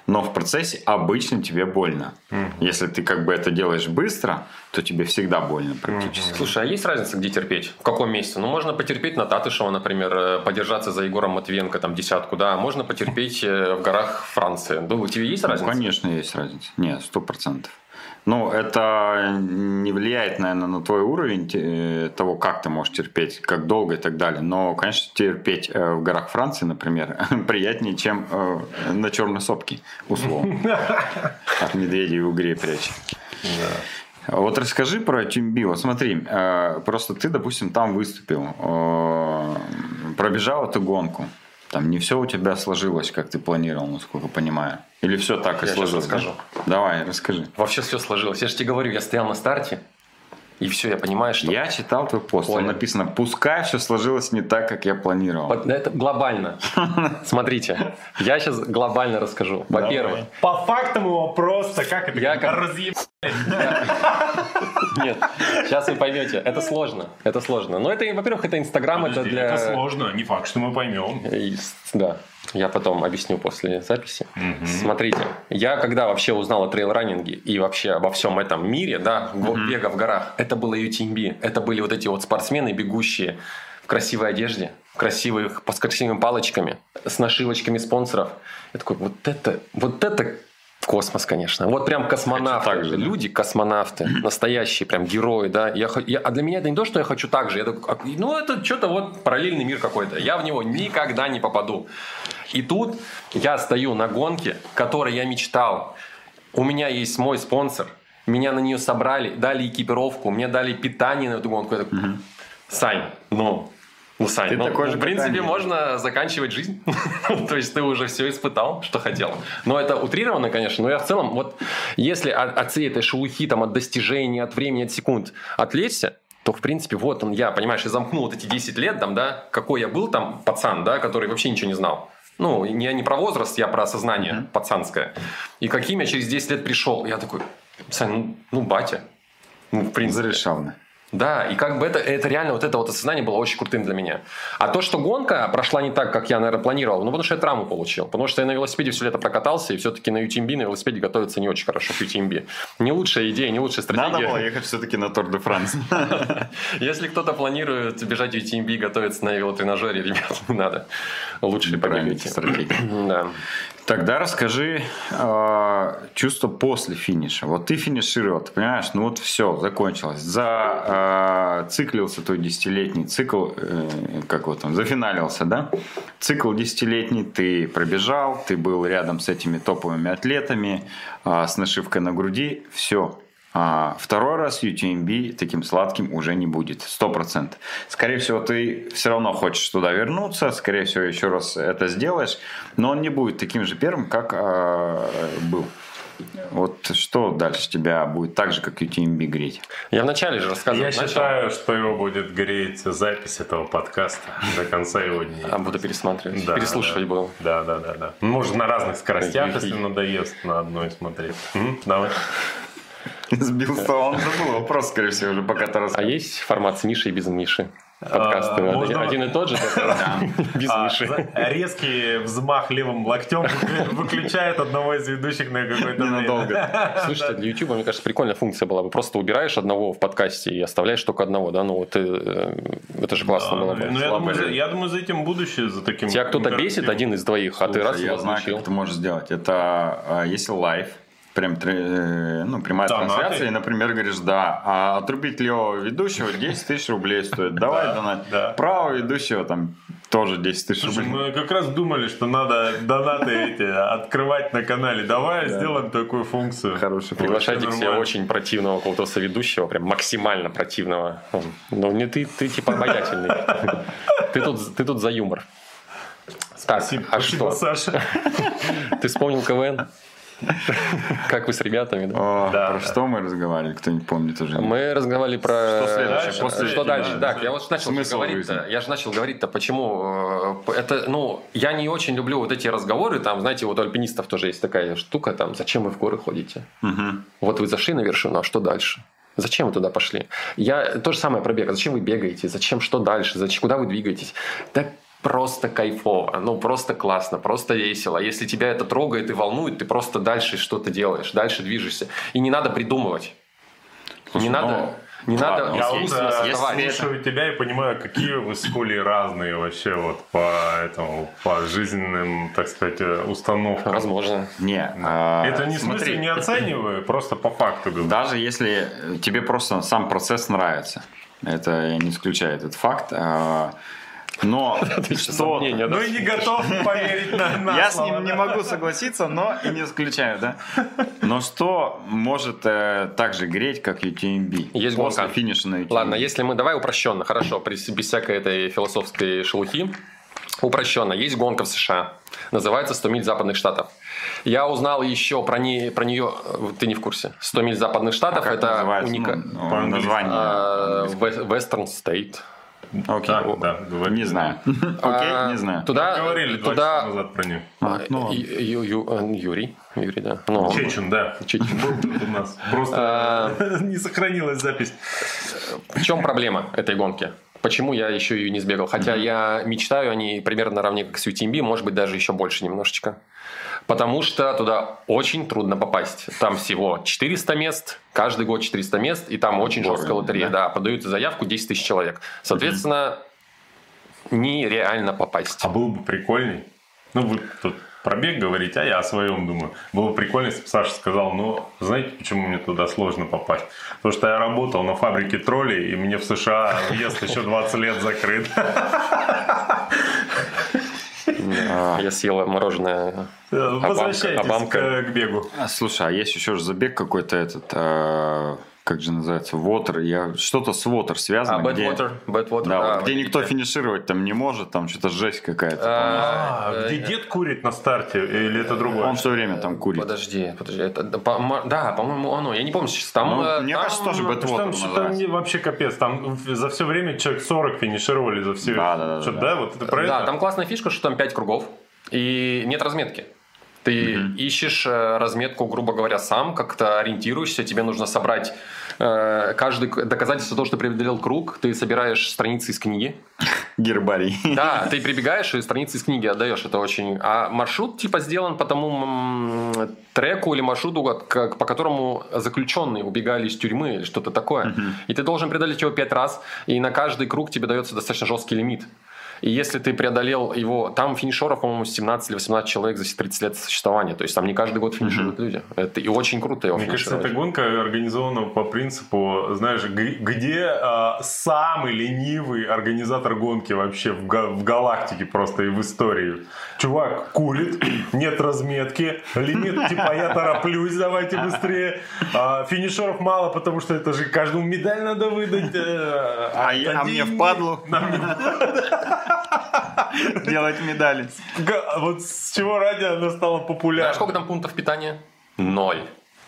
Но в процессе обычно тебе больно. Если ты как бы это делаешь быстро, то тебе всегда больно практически. Слушай, а есть разница, где терпеть? В каком месте? Ну, можно потерпеть на Татышева, например, э, подержаться за Егором Матвиенко, там, десятку, да, а можно потерпеть э, в горах Франции. Думаю, у тебя есть Ну, разница? конечно, есть разница. Нет, сто процентов. Ну, это не влияет, наверное, на твой уровень э, того, как ты можешь терпеть, как долго и так далее. Но, конечно, терпеть э, в горах Франции, например, приятнее, чем э, на черной сопке, условно. От медведей в угре прячь. Вот расскажи про Тюмби. Вот смотри, просто ты, допустим, там выступил, пробежал эту гонку. Там не все у тебя сложилось, как ты планировал, насколько понимаю. Или все так и Я щас сложилось? да? расскажу. Давай, расскажи. Вообще все сложилось. Я же тебе говорю, я стоял на старте, и все, я понимаю, что... Я читал твой пост, там Понял. написано, пускай все сложилось не так, как я планировал. Это глобально. Смотрите, я сейчас глобально расскажу. Во-первых, По фактам его просто, как это, Я как- разъеб... нет, сейчас вы поймете, это сложно, это сложно. Но это, во-первых, это Инстаграм, это для... Это сложно, не факт, что мы поймем. Да, я потом объясню после записи. Смотрите, я когда вообще узнал о трейл-раннинге и вообще обо всем этом мире, да, го- бега в горах, это было UTMB. Это были вот эти вот спортсмены, бегущие в красивой одежде, в красивых, с красивыми палочками, с нашивочками спонсоров. Я такой, вот это, вот это космос, конечно. Вот прям космонавты. так же, да? Люди космонавты, настоящие прям герои, да. Я, я- а для меня это не то, что я хочу так же. Я такой, а, ну, это что-то вот параллельный мир какой-то. Я в него никогда не попаду. И тут я стою на гонке, которой я мечтал. У меня есть мой спонсор. Меня на нее собрали, дали экипировку, мне дали питание на эту гонку. Я такой, Сань, ну, ну, Сань, Ты ну, такой ну, же в принципе, питание. можно заканчивать жизнь. То есть ты уже все испытал, что хотел. Но это утрировано, конечно. Но я в целом, вот если от, от всей этой шелухи, там, от достижений, от времени, от секунд отвлечься, то, в принципе, вот он, я, понимаешь, я замкнул вот эти 10 лет, там, да, какой я был там пацан, да, который вообще ничего не знал. Ну, я не про возраст, я про осознание пацанское. И каким я через 10 лет пришел. Я такой, Сань, ну, ну батя. Ну, в принципе. Зарешал, да. И как бы это, это реально вот это вот осознание было очень крутым для меня. А то, что гонка прошла не так, как я, наверное, планировал, ну, потому что я травму получил. Потому что я на велосипеде все лето прокатался, и все-таки на UTMB на велосипеде готовиться не очень хорошо к UTMB. Не лучшая идея, не лучшая стратегия. Надо было ехать все-таки на Тур де Франс. Если кто-то планирует бежать в UTMB, готовиться на велотренажере, ребят, не надо. Лучше стратегия. Да. Тогда расскажи э, чувство после финиша. Вот ты финишировал, ты понимаешь, ну вот все, закончилось. За, э, циклился твой десятилетний цикл, э, как вот он, зафиналился, да? Цикл десятилетний ты пробежал, ты был рядом с этими топовыми атлетами, э, с нашивкой на груди, все. А второй раз UTMB таким сладким уже не будет, сто процентов. Скорее всего, ты все равно хочешь туда вернуться, скорее всего, еще раз это сделаешь, но он не будет таким же первым, как э, был. Вот что дальше тебя будет так же, как UTMB греть? Я вначале же рассказывал. Я начал. считаю, что его будет греть запись этого подкаста до конца его дней. А буду пересматривать. Да, Переслушивать да. буду. Да, да, да, да. Может, на разных скоростях, если надоест на одной смотреть. Давай. Сбился, он забыл вопрос, скорее всего, уже пока ты А рассказывал. есть формат с Мишей и без Миши? Подкасты. А, Один- можно- Один и тот же, без А, Миши. резкий взмах левым локтем выключает одного из ведущих на какой-то время. Ненадолго. Слушайте, для YouTube, мне кажется, прикольная функция была бы. Просто убираешь одного в подкасте и оставляешь только одного, да? Ну, вот э, это же классно было бы. Ну, я думаю, за- же. я думаю, за этим будущее, за таким... Тебя кто-то бесит, один из двоих, а ты раз я его знаю, как это можешь сделать. Это а, если live, прям э, ну, прямая Донаты. трансляция, и, например, говоришь, да, а отрубить левого ведущего 10 тысяч рублей стоит. Давай Да, донать. да. Правого ведущего там тоже 10 тысяч рублей. мы как раз думали, что надо донаты эти открывать на канале. Давай сделаем такую функцию. Хороший Приглашайте к себе очень противного какого-то соведущего, прям максимально противного. Ну, не ты, ты типа обаятельный. Ты тут, ты тут за юмор. Так, Спасибо, а спасибо, что? Саша. Ты вспомнил КВН? Как вы с ребятами? да? О, Да, про да. что мы разговаривали, кто-нибудь помнит уже? Мы разговаривали про... Что следующее? Что После что дальше? да, Так, я вот начал говорить-то. Я же начал говорить-то, почему... э, Это, ну, я не очень люблю вот эти разговоры, там, знаете, вот у альпинистов тоже есть такая штука, там, зачем вы в горы ходите? Мгм. Вот вы зашли на вершину, а что дальше? Зачем вы туда пошли? Я то же самое про бег. Зачем вы бегаете? Зачем что дальше? Зачем куда вы двигаетесь? Да просто кайфово, ну просто классно, просто весело. Если тебя это трогает и волнует, ты просто дальше что-то делаешь, дальше движешься. И не надо придумывать. Слушай, не ну, надо, не надо. Я вот э, если слушаю тебя и понимаю, какие вы с Колей разные вообще вот по этому, по жизненным, так сказать, э, установкам. Возможно. Не, а, Это не в смотри, смысле не оцениваю, просто по факту говорю. Даже если тебе просто сам процесс нравится, это я не исключаю этот факт, а, но что... сомнения, да? Ну и не готов поверить на, на Я с слово, ним не да? могу согласиться, но и не исключаю, да. Но что может э, так же греть, как UTMB? Есть после гонка. финиша на UTMB. Ладно, если мы давай упрощенно, хорошо, без, без всякой этой философской шелухи. Упрощенно. Есть гонка в США. Называется 100 миль западных штатов. Я узнал еще про, не, про нее, э, ты не в курсе. 100 миль западных А штатов как это уника... Ну, название. а, Ве- Western State. Окей. Да, да, говори. Не знаю. А, Окей, не знаю. Туда, Говорили два туда часа назад про нее. А, ну, Ю- Ю- Ю- э, Юрий. Юрий, да. Ну, Чечин, да. Чечин. Был тут у нас. Просто не сохранилась запись. В чем проблема этой гонки? Почему я еще ее не сбегал? Хотя я мечтаю о ней примерно наравне как с UTMB, может быть, даже еще больше немножечко. Потому что туда очень трудно попасть. Там всего 400 мест, каждый год 400 мест, и там очень Дорого, жесткая лотерея. Да? подают заявку 10 тысяч человек. Соответственно, нереально попасть. А было бы прикольней. Ну, вы тут про бег говорите, а я о своем думаю. Было бы прикольно, если бы Саша сказал, ну, знаете, почему мне туда сложно попасть? Потому что я работал на фабрике троллей, и мне в США въезд еще 20 лет закрыт. Да, Я съел мороженое. Возвращайтесь Обамка. к, к бегу. А, Слушай, а есть еще же забег какой-то этот, а, как же называется, Water, я что-то с Water связано, А, где, Badwater. Badwater, да, да, вот где никто финишировать там не может, там что-то жесть какая-то. А, А, где э, дед курит на старте, или это другое? Он все время там курит. Подожди, подожди. Это, да, по- да, по-моему, оно. Я не помню сейчас. Там, Ну, э, мне там- кажется, тоже Потому что там Badwater что-то вообще капец. Там за все время человек 40 финишировали за все. Да, да, да, Что-то, да. да, вот это про Да, это? там классная фишка, что там 5 кругов и нет разметки. Ты ищешь э, разметку, грубо говоря, сам, как-то ориентируешься, тебе нужно собрать э, каждый доказательство того, что ты преодолел круг, ты собираешь страницы из книги. Гербарий. Да, ты прибегаешь и страницы из книги отдаешь, это очень... А маршрут типа сделан по тому треку или маршруту, как- по которому заключенные убегали из тюрьмы или что-то такое. И ты должен преодолеть его пять раз, и на каждый круг тебе дается достаточно жесткий лимит. И если ты преодолел его, там финишеров, по-моему, 17 или 18 человек за 30 лет существования. То есть там не каждый год финишируют люди. Это и очень круто его Мне кажется, эта гонка организована по принципу, знаешь, г- где а, самый ленивый организатор гонки вообще в, га- в галактике просто и в истории. Чувак курит, нет разметки, лимит типа я тороплюсь, давайте быстрее. А, финишеров мало, потому что это же каждому медаль надо выдать. э, А, я- а мне впадлу Нам не- делать медали. Вот с чего ради она стала Знаешь, популярной. сколько там пунктов питания? Ноль.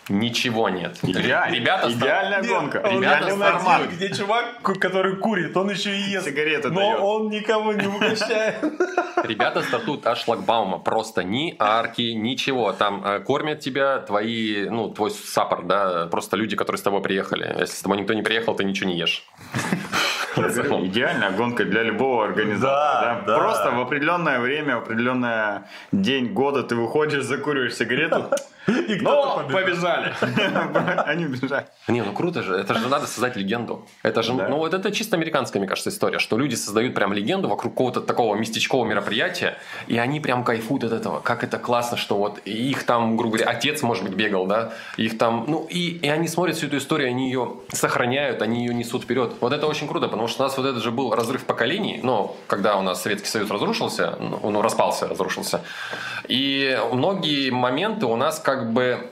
Ничего нет. Идеально. Ребята, Идеальная Нет, гонка. он Ребята, один, формат. где чувак, который курит, он еще и ест. Сигареты Но дает. он никого не угощает. Ребята стартуют от шлагбаума. Просто ни арки, ничего. Там э, кормят тебя твои, ну, твой саппорт, да, просто люди, которые с тобой приехали. Если с тобой никто не приехал, ты ничего не ешь. Идеальная гонка для любого организатора. Да, да? да. Просто в определенное время, в определенный день года ты выходишь, закуриваешь сигарету. И Ну, кто-то побежал. Побежали. Они убежали. Не, ну круто же. Это же надо создать легенду. Это же, ну вот это чисто американская, мне кажется, история, что люди создают прям легенду вокруг какого-то такого местечкового мероприятия, и они прям кайфуют от этого. Как это классно, что вот их там, грубо говоря, отец, может быть, бегал, да, их там, ну и, и они смотрят всю эту историю, они ее сохраняют, они ее несут вперед. Вот это очень круто, потому что у нас вот это же был разрыв поколений, но когда у нас Советский Союз разрушился, ну, он распался, разрушился, и многие моменты у нас как бы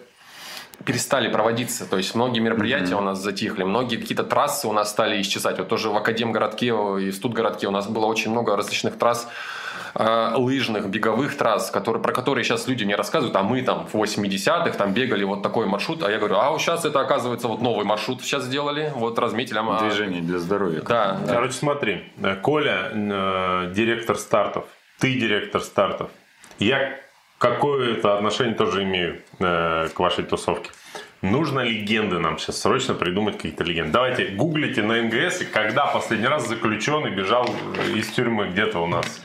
перестали проводиться. То есть многие мероприятия у нас затихли, многие какие-то трассы у нас стали исчезать. Вот тоже в Академгородке и в Студгородке у нас было очень много различных трасс, э, лыжных, беговых трасс, которые, про которые сейчас люди мне рассказывают, а мы там в 80-х там бегали вот такой маршрут, а я говорю, а вот сейчас это оказывается вот новый маршрут сейчас сделали, вот разметили. а- Движение для здоровья. Да, да. Короче, смотри. э, Коля, э, директор стартов. Ты директор стартов. Я какое-то отношение тоже имею э, к вашей тусовке. Нужно легенды нам сейчас срочно придумать какие-то легенды. Давайте гуглите на НГС, когда последний раз заключенный бежал из тюрьмы где-то у нас.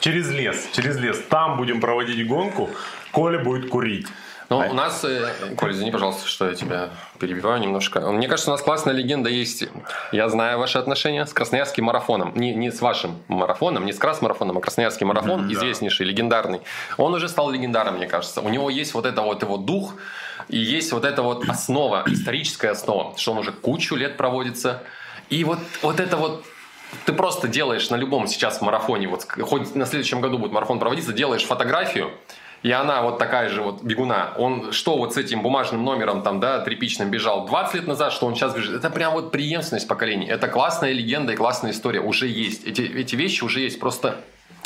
Через лес, через лес. Там будем проводить гонку, Коля будет курить. Ну, у нас, э, Коль, извини, пожалуйста, что я тебя перебиваю немножко. Мне кажется, у нас классная легенда есть. Я знаю ваши отношения с Красноярским марафоном. Не, не с вашим марафоном, не с Красмарафоном, а Красноярский марафон, известнейший, легендарный. Он уже стал легендаром, мне кажется. У него есть вот это вот его дух, и есть вот эта вот основа, историческая основа, что он уже кучу лет проводится. И вот, вот это вот ты просто делаешь на любом сейчас марафоне, вот хоть на следующем году будет марафон проводиться, делаешь фотографию, и она вот такая же вот бегуна. Он что вот с этим бумажным номером там, да, тряпичным бежал 20 лет назад, что он сейчас бежит. Это прям вот преемственность поколений. Это классная легенда и классная история. Уже есть. Эти, эти вещи уже есть. Просто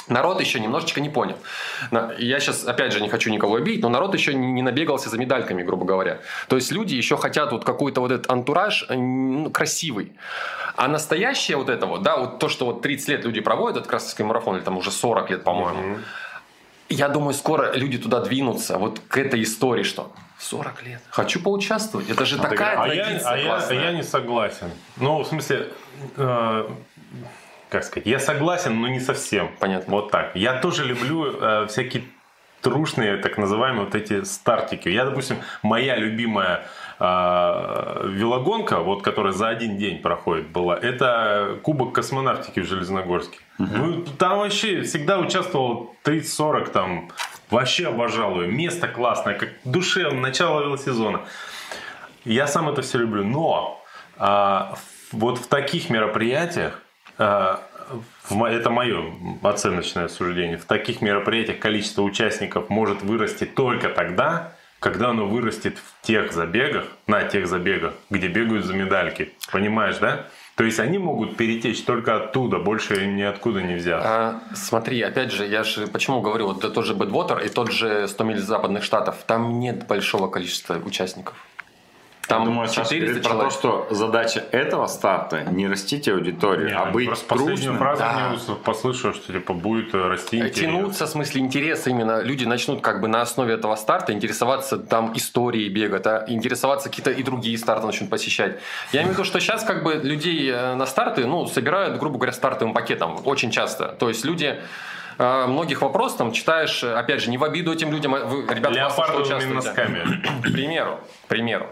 Народ еще немножечко не понял. Я сейчас, опять же, не хочу никого обидеть, но народ еще не набегался за медальками, грубо говоря. То есть люди еще хотят вот какой-то вот этот антураж э, ну, красивый. А настоящее вот это вот, да, вот то, что вот 30 лет люди проводят, этот Красный марафон, или там уже 40 лет, по-моему. Я думаю, скоро люди туда двинутся, вот к этой истории, что 40 лет. Хочу поучаствовать. Это же такая А я, традиция а я- классная. я не согласен. Ну, в смысле, э, как сказать, я согласен, но не совсем. Понятно. Вот так. Я тоже люблю э, всякие трушные, так называемые вот эти стартики. Я, допустим, моя любимая э, велогонка, вот которая за один день проходит, была, это Кубок космонавтики в Железногорске. Ну, там вообще всегда участвовал 30-40 там. Вообще обожал ее. Место классное, как душевно, начало велосезона. Я сам это все люблю, но а, вот в таких мероприятиях, а, в это мое оценочное суждение, в таких мероприятиях количество участников может вырасти только тогда, когда оно вырастет в тех забегах, на тех забегах, где бегают за медальки. Понимаешь, да? То есть они могут перетечь только оттуда, больше им ниоткуда не взят. А, смотри, опять же, я же почему говорю, вот тот же Бэдвотер и тот же 100 миль западных штатов, там нет большого количества участников. Там Думаю, Саша 400 говорит про то, человек. что задача этого старта не растить аудиторию, Не, а быть просто последнюю крупным. фразу Да. ус- послышал, что типа будет э, расти интерес. Тянуться, в смысле интереса именно. Люди начнут как бы на основе этого старта интересоваться там историей бега, да, интересоваться какие-то и другие старты начнут посещать. Я имею в виду, что сейчас как бы людей э, на старты, ну, собирают, грубо говоря, стартовым пакетом очень часто. То есть люди э, многих вопросов там читаешь, опять же, не в обиду этим людям, а вы, ребята, Леопардовыми носками. К примеру, к примеру.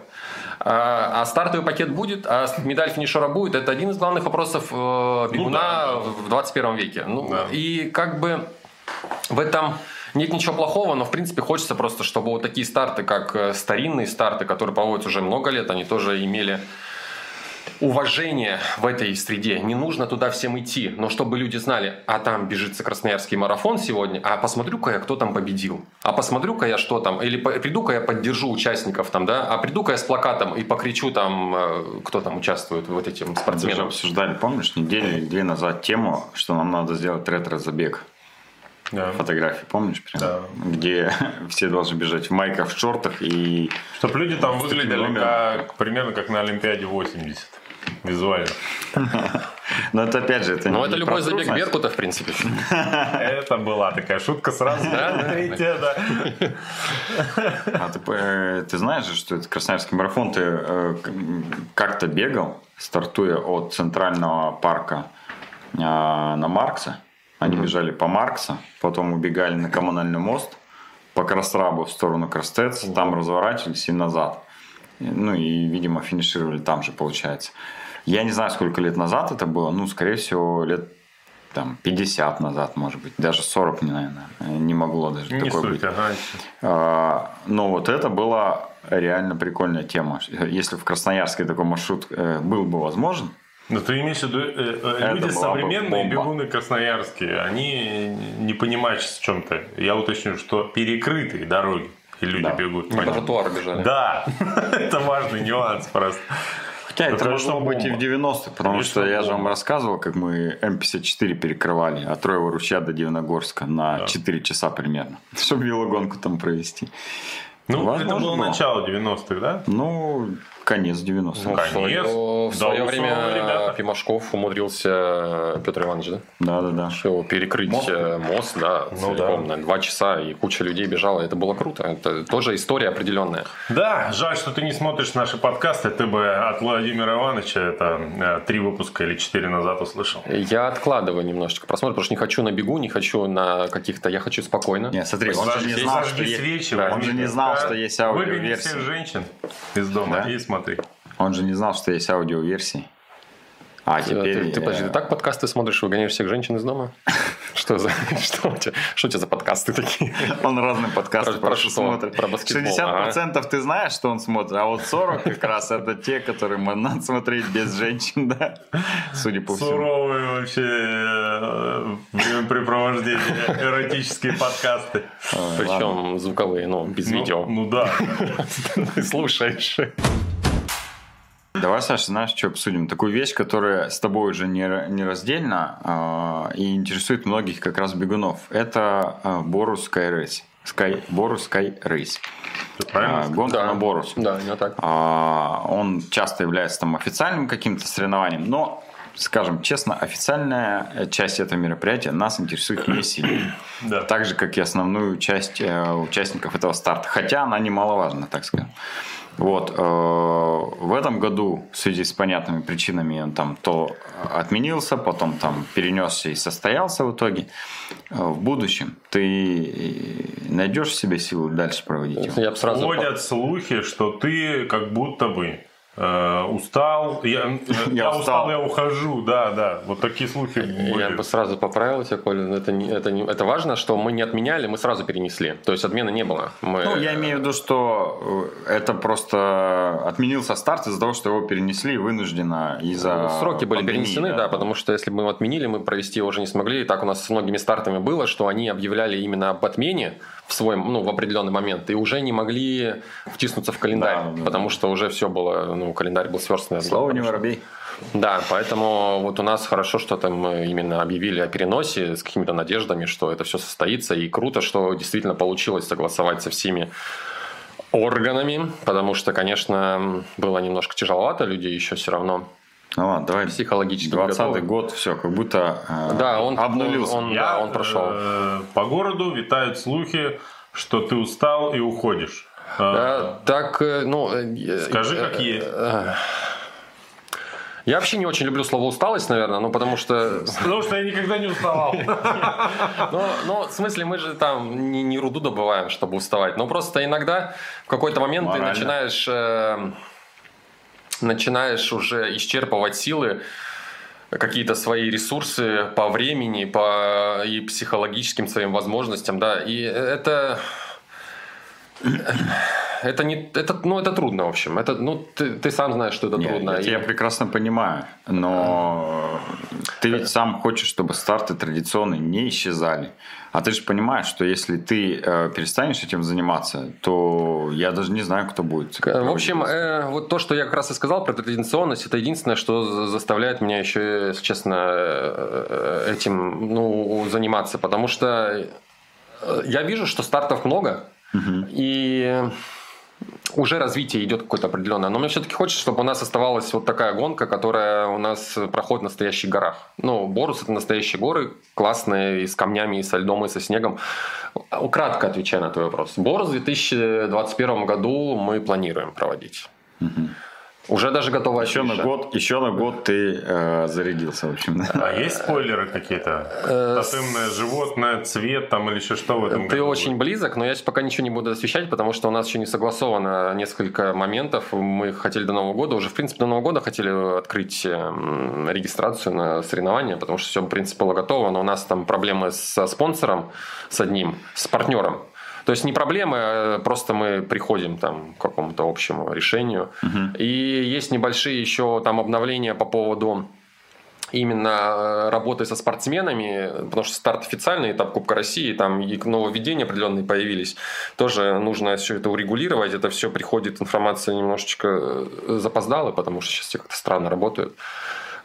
А а стартовый пакет будет, а медаль финишера будет. Это один из главных вопросов э, бегуна да. в 21 веке. Ну, Да. И как бы в этом нет ничего плохого, но в принципе хочется просто, чтобы вот такие старты, как э, старинные старты, которые проводятся уже много лет, они тоже имели уважение в этой среде. Не нужно туда всем идти, но чтобы люди знали, а там бежится Красноярский марафон сегодня, а посмотрю-ка я, кто там победил, а посмотрю-ка я, что там, или приду-ка я поддержу участников там, да, а приду-ка я с плакатом и покричу там, э, кто там участвует, вот этим Мы спортсменам. обсуждали, помнишь, неделю или две назад тему, что нам надо сделать ретро-забег. Да. Фотографии, помнишь? Прям? Да. Где все должны бежать в майках, в шортах и... Чтобы люди там выглядели как, примерно как на Олимпиаде 80. Визуально. Но это опять же, это Ну, не это любой забег. Беркута, в принципе. Это была такая шутка сразу. Третья, да. А ты, э, ты знаешь же, что это Красноярский марафон, ты э, как-то бегал, стартуя от центрального парка э, на Маркса. Они бежали по Маркса, потом убегали на коммунальный мост по Красрабу в сторону Крастец, там разворачивались и назад. Ну и, видимо, финишировали там же, получается. Я не знаю, сколько лет назад это было, ну, скорее всего, лет там 50 назад, может быть, даже 40, не, наверное, не могло даже Не такое быть. суть, ага. А, Но вот это была реально прикольная тема. Если в Красноярске такой маршрут э, был бы возможен, Но ты имеешь в виду, э, э, люди бы современные, бомба. бегуны красноярские, они не понимают в чем-то. Я уточню, что перекрытые дороги, и люди Да. бегут. По тротуару бежали. Да, это важный нюанс просто. Хотя это конечно, быть и в бомба. 90-х, потому Конечно, что я же вам рассказывал, как мы М-54 перекрывали от Троева ручья до Дивногорска на 4 часа примерно, чтобы велогонку там провести. Ну, это было было. начало 90-х, да? Ну, конец 90-х. Ну, в Конец. свое, в Да, свое условно, время ребята. Пимашков умудрился, Петр Иванович, да? Да-да-да. Что перекрыть Мост? мост, мост да, Ну целиком да. на два часа, и куча людей бежала. Это было круто. Это тоже история определенная. Да, жаль, что ты не смотришь наши подкасты. Ты бы от Владимира Ивановича это э, три выпуска или четыре назад услышал. Я откладываю немножечко просмотр, потому что не хочу на бегу, не хочу на каких-то... Я хочу спокойно. Не, смотри, он же не знал, что свечи, да, он же не знал, что есть Выгони аудиоверсия. всех женщин из дома Да? и смотри. Он же не знал, что есть аудиоверсии. А Ты, теперь... ты, подожди, э, ты так подкасты смотришь, выгоняешь всех женщин из дома? Что за... Что у тебя, что у тебя за подкасты такие? Он разные подкасты Про- что? смотрит. Про баскетбол, 60% ты знаешь, что он смотрит, а вот 40 как раз это те, которые можно смотреть без женщин, да? Судя по всему. Суровые вообще э, времяпрепровождения, эротические подкасты. Причем звуковые, ну, без Ну, видео. Ну да. Ты слушаешь. Давай, Саша, знаешь, что обсудим? Такую вещь, которая с тобой уже не, нераздельна а, и интересует многих как раз бегунов. Это а, Борус Sky. Sky, Борус Sky Race. А, гонка на Борус. Да, именно так. А, Он часто является там официальным каким-то соревнованием, но, скажем честно, официальная часть этого мероприятия нас интересует не сильно. Да. Так же, как и основную часть э, участников этого старта. Хотя она немаловажна, так скажем. Вот. э, В этом году в связи с понятными причинами он там то отменился, потом там перенесся и состоялся в итоге. Э, В будущем ты найдешь в себе силы дальше проводить его? Я сразу... Ходят слухи, что ты как будто бы э, устал. Я, э, я устал, устал. я ухожу. Да, да. Вот такие слухи Я были. бы сразу поправил тебя, Коля. Это, не, это, не, это важно, что мы не отменяли, мы сразу перенесли. То есть отмены не было. Мы, Ну, я имею в виду, что э, это просто отменился старт из-за того, что его перенесли вынужденно из-за Сроки были пандемии, перенесены, да. потому что если бы мы его отменили, мы провести его уже не смогли. И так у нас с многими стартами было, что они объявляли именно об отмене в свой, ну, в определенный момент, и уже не могли втиснуться в календарь, Да, да, потому что уже все было, ну, календарь был сверстный. Слово не воробей. Да, поэтому вот у нас хорошо, что там э, именно объявили о переносе с какими-то надеждами, что это все состоится. И круто, что действительно получилось согласовать со всеми органами, потому что, конечно, было немножко тяжеловато, люди еще все равно Ну ладно, давай. психологически не 20 готовы. год, все, как будто э, Да, он обнулился. он- Я, да, он прошел. э, по городу витают слухи, что ты устал и уходишь. Да, так, э, ну... э, Скажи, как есть. Я вообще не очень люблю слово усталость, наверное, ну потому что, Потому что я никогда не уставал. ну, ну, в смысле, мы же там не, не руду добываем, чтобы уставать, но просто иногда в какой-то момент ты начинаешь, начинаешь уже исчерпывать силы, какие-то свои ресурсы по времени, по и психологическим своим возможностям, да, и это это не, это, ну, это трудно, в общем. Это, ну, ты, ты сам знаешь, что это Не, трудно. Я, тебя прекрасно понимаю, но ты ведь сам хочешь, чтобы старты традиционные не исчезали. А ты же понимаешь, что если ты э, перестанешь этим заниматься, то я даже не знаю, кто будет. В общем, э, вот то, что я как раз и сказал про традиционность, это единственное, что за- заставляет меня еще, если честно, э, этим ну, заниматься. Потому что я вижу, что стартов много, и уже развитие идет какое-то определенное. Но мне все-таки хочется, чтобы у нас оставалась вот такая гонка, которая у нас проходит в настоящих горах. Ну, Борус это настоящие горы, классные, и с камнями, и со льдом, и со снегом. Кратко отвечая на твой вопрос. Борус в 2021 году мы планируем проводить. Уже даже готова еще на год, еще на год ты э, зарядился, в общем. да. А есть спойлеры какие-то? Тотемное животное, цвет там или еще что в этом Э, Ты году очень будет? близок, но я сейчас пока ничего не буду освещать, потому что у нас еще не согласовано несколько моментов. Мы хотели до Нового года, уже в принципе до Нового года хотели открыть м, регистрацию на соревнования, потому что все в принципе было готово, но у нас там проблемы со спонсором, с одним, с партнером. То есть не проблемы, а просто мы приходим там, к какому-то общему решению. И есть небольшие еще там обновления по поводу именно э, работы со спортсменами, потому что старт официальный, этап Кубка России, там и нововведения определенные появились. Тоже нужно все это урегулировать. Это все приходит, информация немножечко э, запоздала, потому что сейчас все как-то странно работают.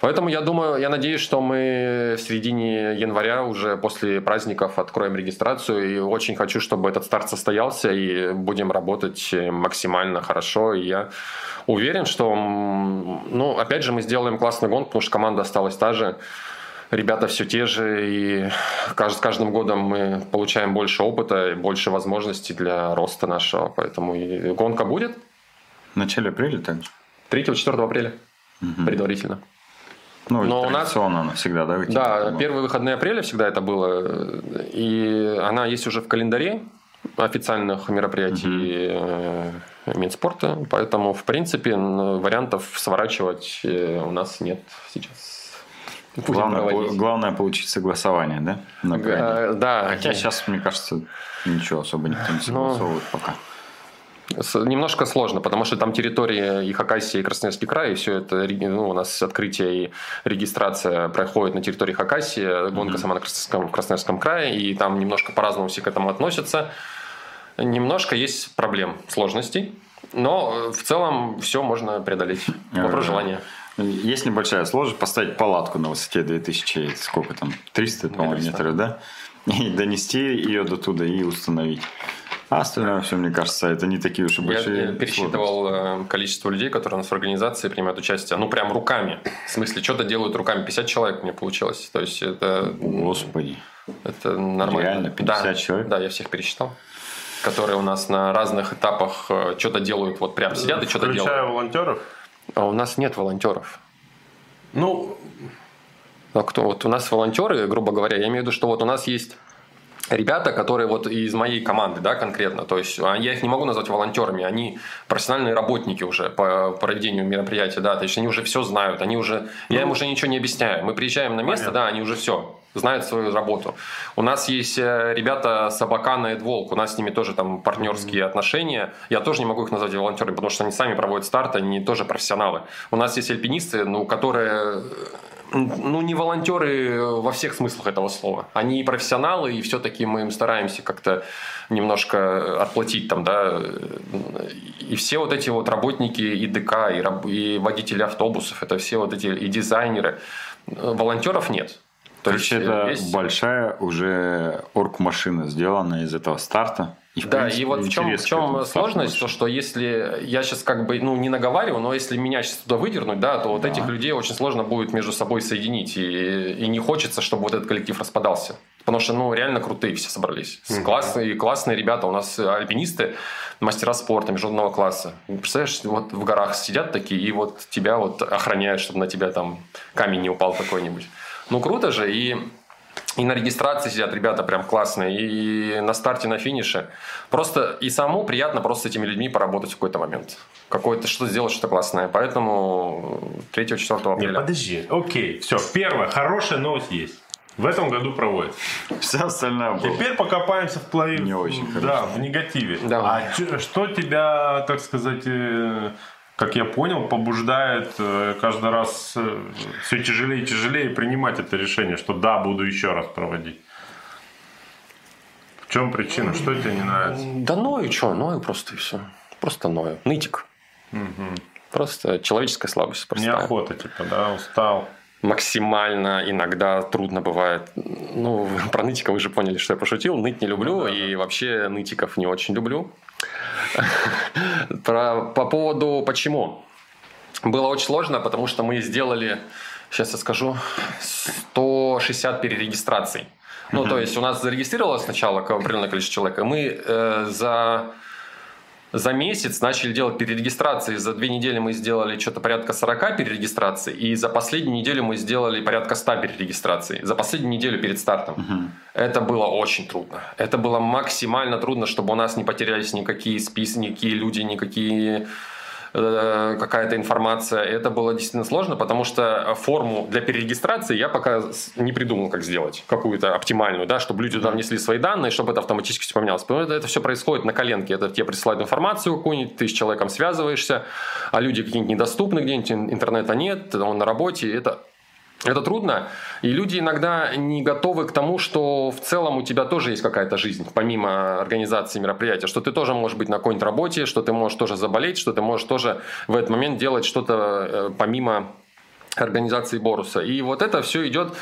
Поэтому я думаю, я надеюсь, что мы в середине января уже после праздников откроем регистрацию. И очень хочу, чтобы этот старт состоялся и будем работать максимально хорошо. И я уверен, что, ну, опять же, мы сделаем классный гонку, потому что команда осталась та же. Ребята все те же, и с каждым годом мы получаем больше опыта и больше возможностей для роста нашего. Поэтому и гонка будет В начале апреля также. 3-4 апреля предварительно. Ну, Но у нас- она всегда, да? Да, первые выходные апреля всегда это было. И она есть уже в календаре официальных мероприятий э, Минспорта. Поэтому, в принципе, вариантов сворачивать э, у нас нет сейчас. Будем Главное, проводить. главное получить согласование, да? На. Э, Да, Хотя сейчас, мне кажется, ничего особо никто не согласовывает пока. Немножко сложно, потому что там территория и Хакасия, и Красноярский край, и все это, ну, у нас открытие и регистрация проходит на территории Хакасии, гонка сама на Красноярском, в Красноярском крае, и там немножко по-разному все к этому относятся. Немножко есть проблем, сложностей, но э, в целом все можно преодолеть. Вопрос Э, желания. Есть небольшая сложность поставить палатку на высоте 2000, сколько там, 300, по-моему, 300. метров, да? И донести ее до туда и установить. А остальное все, мне кажется, это не такие уж и Я, большие я сложности. пересчитывал э, количество людей, которые у нас в организации принимают участие. Ну, прям руками. В смысле, что-то делают руками. 50 человек мне получилось. То есть, это Господи. Это нормально. Реально, 50 да, человек? Да, я всех пересчитал. Которые у нас на разных этапах э, что-то делают, вот прям сидят и что-то Включая делают. волонтеров? А у нас нет волонтеров. Ну, А кто? Вот у нас волонтеры, грубо говоря, я имею в виду, что вот у нас есть ребята, которые вот из моей команды, да, конкретно, то есть а, я их не могу назвать волонтерами, они профессиональные работники уже по проведению мероприятия, да, то есть они уже все знают, они уже, я им уже ничего не объясняю, мы приезжаем на место, Понятно. да, они уже все знают свою работу. У нас есть э, ребята с Абакана и Волк, у нас с ними тоже там партнерские отношения. Я тоже не могу их назвать волонтерами, потому что они сами проводят старт, они тоже профессионалы. У нас есть альпинисты, ну, которые ну, не волонтеры во всех смыслах этого слова. Они профессионалы, и все-таки мы им стараемся как-то немножко отплатить там, да. И все вот эти вот работники и ДК, и, раб- и водители автобусов, это все вот эти и дизайнеры. Волонтеров нет. То Короче, есть, это есть- большая уже орг-машина сделана из этого старта. И, Да, принципе, и вот в чем, в чем сложность, то что если я сейчас как бы ну не наговариваю, но если меня сейчас туда выдернуть, да, то вот Да. этих людей очень сложно будет между собой соединить и, и не хочется, чтобы вот этот коллектив распадался, потому что ну реально крутые все собрались, С- классные классные ребята, у нас альпинисты, мастера спорта международного класса, представляешь, вот в горах сидят такие и вот тебя вот охраняют, чтобы на тебя там камень не упал какой-нибудь, ну круто же и и на регистрации сидят ребята прям классные, и на старте, на финише. Просто и самому приятно просто с этими людьми поработать в какой-то момент. Какое-то что сделать, что-то классное. Поэтому 3-4 не, апреля. подожди. Окей, все. Первая хорошая новость есть. В этом году проводят. Все остальное было. Теперь покопаемся в плей... Не очень Да, в негативе. Давай. А что тебя, так сказать, э, как я понял, побуждает э, каждый раз все тяжелее и тяжелее принимать это решение, что да, буду еще раз проводить? В чем причина? Что тебе не нравится? Да ною, что, ною просто и все. Просто ною. Нытик. Просто человеческая слабость простая. Неохота, типа, да, устал. максимально иногда трудно бывает. Ну, про нытика вы же поняли, что я пошутил. Ныть не люблю и вообще нытиков не очень люблю. Про, по поводу почему. Было очень сложно, потому что мы сделали, сейчас я скажу, 160 перерегистраций. Ну, то есть у нас зарегистрировалось сначала определенное количество человек, и мы э, за за месяц начали делать перерегистрации. За две недели мы сделали что-то порядка 40 перерегистраций. И за последнюю неделю мы сделали порядка 100 перерегистраций. За последнюю неделю перед стартом. Это было очень трудно. Это было максимально трудно, чтобы у нас не потерялись никакие списки, никакие люди, никакие какая-то информация. Это было действительно сложно, потому что форму для перерегистрации я пока не придумал, как сделать какую-то оптимальную, да, чтобы люди туда внесли свои данные, чтобы это автоматически все поменялось. Потому что это все происходит на коленке. Это тебе присылают информацию какую-нибудь, ты с человеком связываешься, а люди какие-нибудь недоступны где-нибудь, ин- интернета нет, он на работе. Это это трудно, и люди иногда не готовы к тому, что в целом у тебя тоже есть какая-то жизнь, помимо организации мероприятия, что ты тоже можешь быть на какой-нибудь работе, что ты можешь тоже заболеть, что ты можешь тоже в этот момент делать что-то э, помимо организации Боруса. И вот это все идет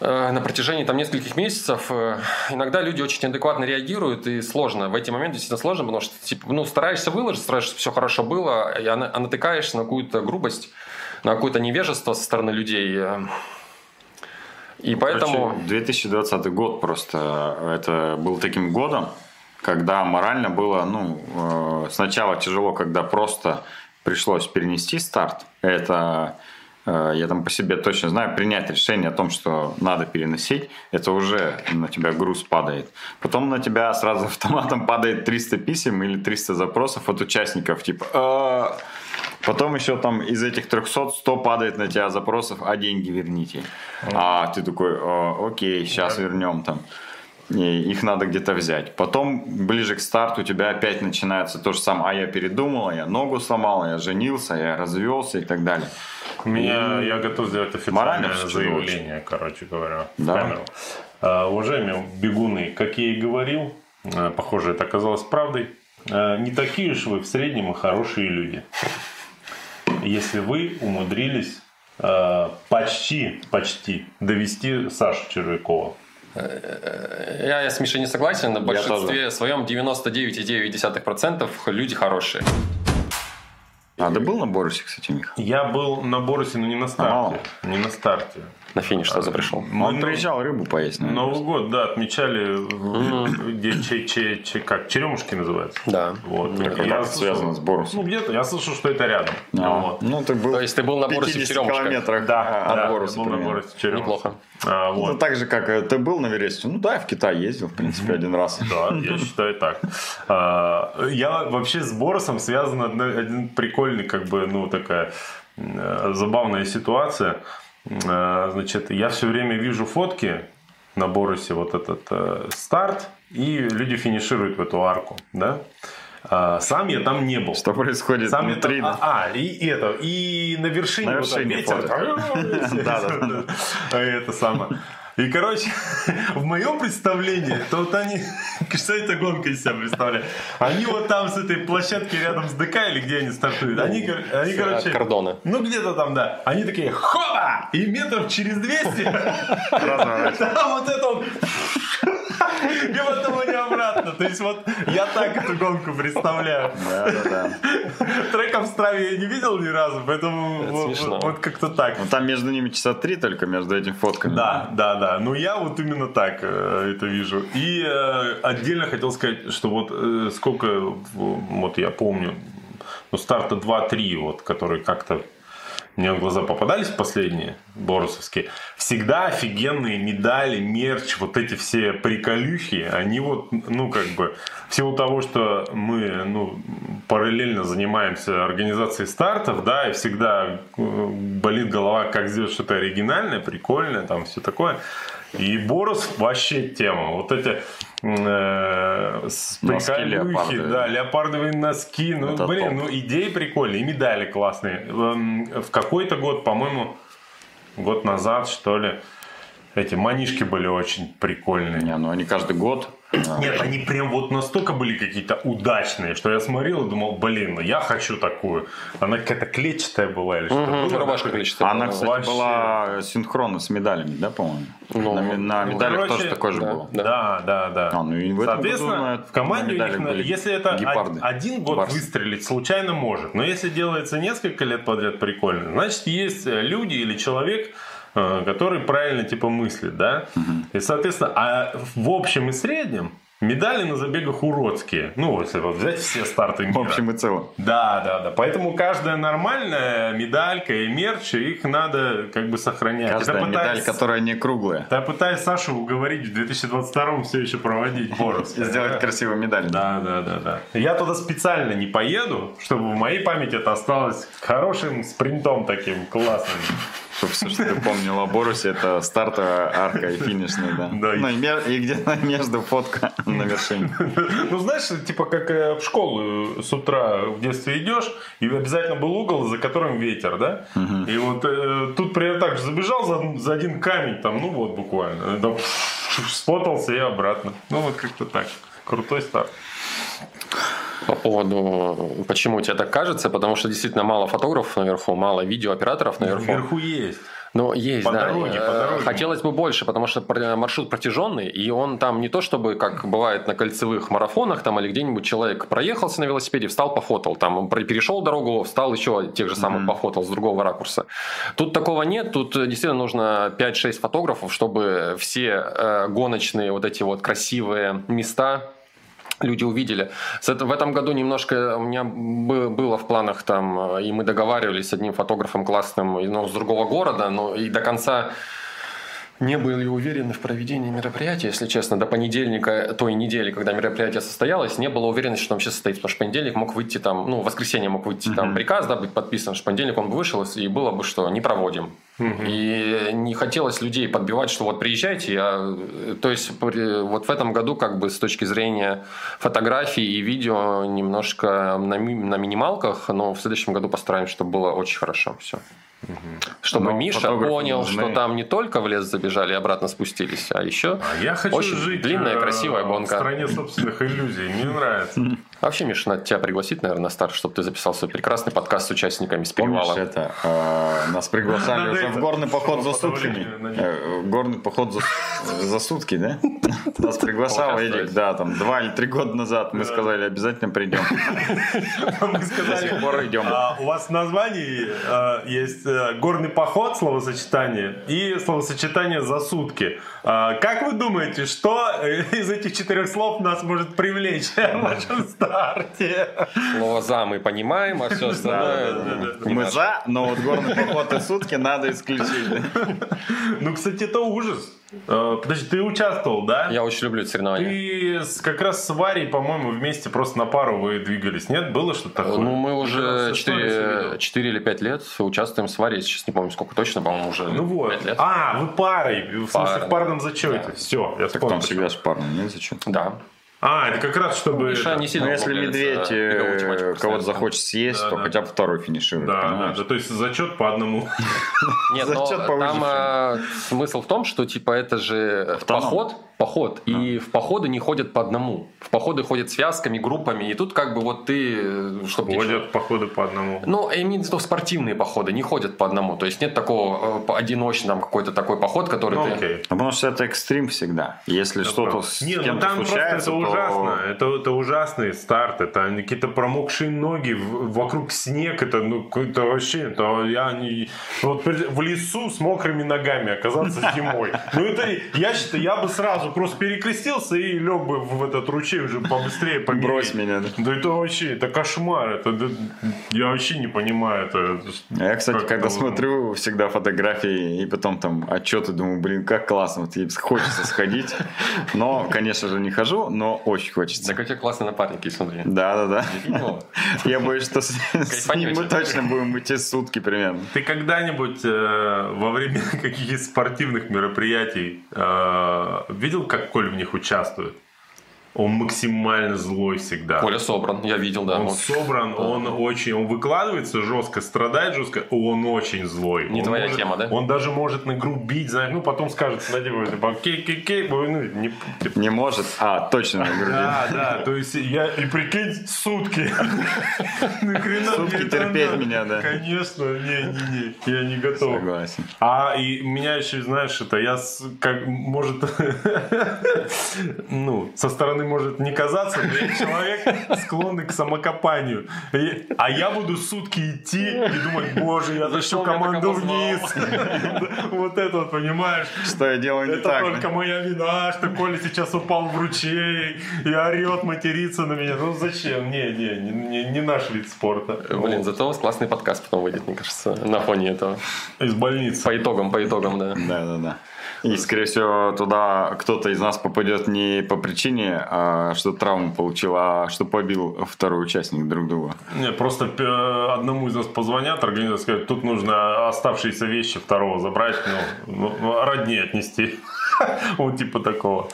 э, на протяжении там нескольких месяцев. Э, Иногда люди очень адекватно реагируют, и сложно. В эти моменты действительно сложно, потому что типа, ну, стараешься выложить, стараешься, чтобы все хорошо было, и а натыкаешься на какую-то грубость, на какое-то невежество со стороны людей. э. И поэтому... Короче, 2020 год просто это был таким годом, когда морально было, ну, э, сначала тяжело, когда просто пришлось перенести старт. Это э, я там по себе точно знаю, принять решение о том, что надо переносить, это уже на тебя груз падает. Потом на тебя сразу автоматом падает 300 писем или 300 запросов от участников, типа «А, Потом еще там из этих 300 100 падает на тебя запросов, а деньги верните. А ты такой, «О, окей, сейчас вернем там. И их надо где-то взять. Потом, ближе к старту, у тебя опять начинается то же самое. А я передумал, а я ногу сломал, а я женился, я развелся и так далее. У меня, я готов сделать официальное заявление, короче говоря, Да. камеру. А, уважаемые бегуны, как я и говорил, а, похоже, это оказалось правдой, а, не такие уж вы в среднем и хорошие люди. Если вы умудрились а, почти, почти довести Сашу Червякова. Я, я с Мишей не согласен, на большинстве своем 99,9% люди хорошие. А ты был на Борусе, кстати, Миха? Я был на Борусе, но не на мало? старте. Не на старте. На финиш сразу пришел. Мы, Он ну, приезжал рыбу поесть, наверное. Новый год, да, отмечали, в- где че, че, че- как, черемушки называется. Да. Вот. Ну, я это связано с Борусом? Ну, где-то, я слышал, что это рядом. А, Вот. Ну, ты был То есть ты был на в Борусе в 50 Черемушках? километрах Да, от да, Боруса. был на. Борусе черемушки. Неплохо. А, Ну, вот. так же, как э, ты был на Вересте. Ну да, я в Китай ездил, в принципе, один раз. Да, я считаю так. А, Я вообще с Боросом связан один прикольный, как бы, ну, такая э, забавная ситуация. А, Значит, я все время вижу фотки на Борусе, вот этот э, старт, и люди финишируют в эту арку, да? А, Сам я там не был. Что происходит Сам я внутри? там- а, а, и это, и на вершине, На вот вершине ветер. фото. Да, да, да. А Это самое. И, короче, в моем представлении, то вот они, что эта гонка из себя представляет? Они вот там с этой площадки рядом с ДК или где они стартуют, они, они С, короче, кордона. ну где-то там, да, они такие, хоба! И метров через 200 Разворачивается. там вот это вот и потом они обратно. То есть вот я так эту гонку представляю. Да, да, да. Треков в страве я не видел ни разу, поэтому Это вот, смешно. вот- вот как-то так. Ну, там между ними часа три только, между этими фотками. Да, да, да. Но я вот именно так э, это вижу. И э, отдельно хотел сказать, что вот э, сколько, вот я помню, ну, старта 2-3, вот, который как-то мне в глаза попадались последние борусовские, всегда офигенные медали, мерч, вот эти все приколюхи, они вот, ну, как бы, в силу того, что мы, ну, параллельно занимаемся организацией стартов, да, и всегда э, болит голова, как сделать что-то оригинальное, прикольное, там, все такое, и Борус вообще тема. Вот эти э, носки леопардовые. да, леопардовые носки. Ну, Это блин, топ. ну идеи прикольные, и медали классные. Эм, В какой-то год, по-моему, год назад, что ли, эти манишки были очень прикольные. Не, ну они каждый год. а, Нет, они прям вот настолько были какие-то удачные, что я смотрел и думал, блин, ну я хочу такую. Она какая-то клетчатая была или что-то. Было. Рубашка клетчатая. Она, была. кстати, Вообще. была синхронно с медалями, да, по-моему? Ну, на, на ну, медалях короче, тоже такой же да. был. Да, да, да. А, ну и в Соответственно, году на- в команде на у них, были если это гепарды. од- один год Барсы. выстрелить случайно может, но если делается несколько лет подряд прикольно, значит есть э, люди или человек, э, который правильно типа мыслит, да? И соответственно, а в общем и среднем медали на забегах уродские. Ну, если вот взять все старты В мира. общем и целом. Да, да, да. Поэтому каждая нормальная медалька и мерч, их надо как бы сохранять. Каждая Это медаль, пытаюсь- которая не круглая. я пытаюсь Сашу уговорить в 2022 все еще проводить. И сделать красивую медаль. Да, да, да, да. Я туда специально не поеду, чтобы в моей памяти это осталось хорошим спринтом таким классным. Чтобы все, что ты помнил о Борусе, это стартовая арка и финишная, да. Да, Ну и, и где-то между фотка на вершине. Ну, знаешь, типа как э, в школу с утра в детстве идешь, и обязательно был угол, за которым ветер, да? И вот э, тут примерно так же забежал за, за один камень, там, ну вот буквально, там, спотался и обратно. Ну вот как-то так. Крутой старт. По поводу, почему тебе так кажется, потому что действительно мало фотографов наверху, мало видеооператоров наверху. Вверху есть. Ну, есть, По да. дороге, по Э, дороге. Хотелось бы больше, потому что маршрут протяженный, и он там не то чтобы, как бывает на кольцевых марафонах, там или где-нибудь человек проехался на велосипеде, встал, пофотал, там перешел дорогу, встал еще тех же самых пофотал с другого ракурса. Тут такого нет, тут действительно нужно 5-6 фотографов, чтобы все э, гоночные вот эти вот красивые места люди увидели. В этом году немножко у меня бы- было в планах там, э, и мы договаривались с одним фотографом классным, и, ну, с другого города, но и до конца не были уверены в проведении мероприятия, если честно, до понедельника той недели, когда мероприятие состоялось, не было уверенности, что он сейчас состоится, потому что понедельник мог выйти там, ну, воскресенье мог выйти там приказ, да, быть подписан, что понедельник он бы вышел, и было бы, что не проводим. И не хотелось людей подбивать, что вот приезжайте, я... то есть вот в этом году как бы с точки зрения фотографий и видео немножко на, ми- на минималках, но в следующем году постараемся, чтобы было очень хорошо все. Чтобы Но Миша понял, нужны. что там не только в лес забежали и обратно спустились, а еще А я хочу очень жить длинная э, красивая в гонка. стране собственных иллюзий. Мне нравится. Вообще, Миша, надо тебя пригласить, наверное, на старт, чтобы ты записал свой прекрасный подкаст с участниками с Помнишь перевала. это? э, нас приглашали уже это, в горный поход за сутками. Э, Горный поход за, сутки, да? Нас приглашал. Эдик, да, там два или три года назад. Мы сказали, обязательно придем. Мы До сказали, сих пор идем. а, у вас в названии э, есть э, горный поход, словосочетание, и словосочетание за сутки. А, Как вы думаете, что э, из этих четырех слов нас может привлечь старте? Слово «за» мы понимаем, а все остальное... Да-да-да-да. не Мы наше. за, но вот горный поход и сутки надо исключить. Ну, кстати, это ужас. Э, Подожди, ты участвовал, да? Я очень люблю соревнования. Ты с- как раз с Варей, по-моему, вместе просто на пару вы двигались. Нет, было что-то такое? Ну, мы уже раз историю всю 4, видел. 4 или 5 лет участвуем с Варей. Сейчас не помню, сколько точно, по-моему, уже Ну вот. 5 лет. А, вы парой. В смысле, Пара, в парном да. зачете. Да. Все, я Так вспомнил. там всегда же парно, нет, зачем? Да. А, это как раз чтобы... Миша не сильно Ну, если медведь э, тематику кого-то захочет съесть, Да, то да. хотя бы второй финиширует. Да, да, понимаешь? да, то есть зачет по одному. Нет, но там а, смысл в том, что типа это же Автоном. Поход, и в походы не ходят по одному. В походы ходят связками, группами, и тут как бы вот ты, э, чтобы Ходят походы по одному. Ну, именно в спортивные походы не ходят по одному. То есть нет такого э, одиночный там какой-то такой поход, который Ну, ты... окей. Ну, потому что это экстрим всегда. Если что-то Правда. с Не, ну кем-то там просто случается, это то... ужасно. Это, это ужасный старт. Это какие-то промокшие ноги, в- вокруг снег. Это ну какой-то вообще. Это я не... Вот в лесу с мокрыми ногами оказаться зимой. Ну это я считаю, я бы сразу просто перекрестился и лег бы в этот ручей уже побыстрее помереть. Брось меня, да. Да это вообще, это кошмар. Это, да, я вообще не понимаю это. А Я, кстати, Как когда это- смотрю всегда фотографии и потом там отчеты, думаю, блин, как классно, вот хочется сходить. Но, конечно же, не хожу, но очень хочется. Так у тебя классные напарники, смотри. Да, да, да. Ну, Я боюсь, что с, ним мы точно будем идти сутки примерно. Ты когда-нибудь э, во время каких-то спортивных мероприятий э, видел, как Коля в них участвует? Он максимально злой всегда. Коля собран, я видел, да. Он Он- собран, он очень, он выкладывается жестко, страдает жестко, он очень злой. Не Он твоя может- тема, да? Он даже может нагрубить, знаешь, ну потом скажет, надевай, типа, кей-кей-кей, ну, не, типа, Не может, а, точно на груди. да, да, то есть я, и прикинь, сутки. Сутки терпеть меня, да. Конечно, не-не-не, я не готов. Согласен. А и меня еще, знаешь, это я как может, ну, со стороны может не казаться, но я человек склонный к самокопанию. И- а я буду сутки идти и думать, боже, я За тащу команду обозвал?» вниз. Вот это вот, понимаешь? Что я делаю не Это так? только моя вина, что Коля сейчас упал в ручей и орет, матерится на меня. Ну зачем? Не, не, не, не- не наш вид спорта. Блин, зато у вас классный подкаст потом выйдет, мне кажется, на фоне этого. Из больницы. По итогам, по итогам, да. Да, да, да. И, скорее всего, туда кто-то из нас попадет не по причине, а что травму получил, а что побил второй участник друг друга. Не, просто э, одному из нас позвонят, организаторы скажут, тут нужно оставшиеся вещи второго забрать, ну, ну, роднее отнести. Вот типа такого.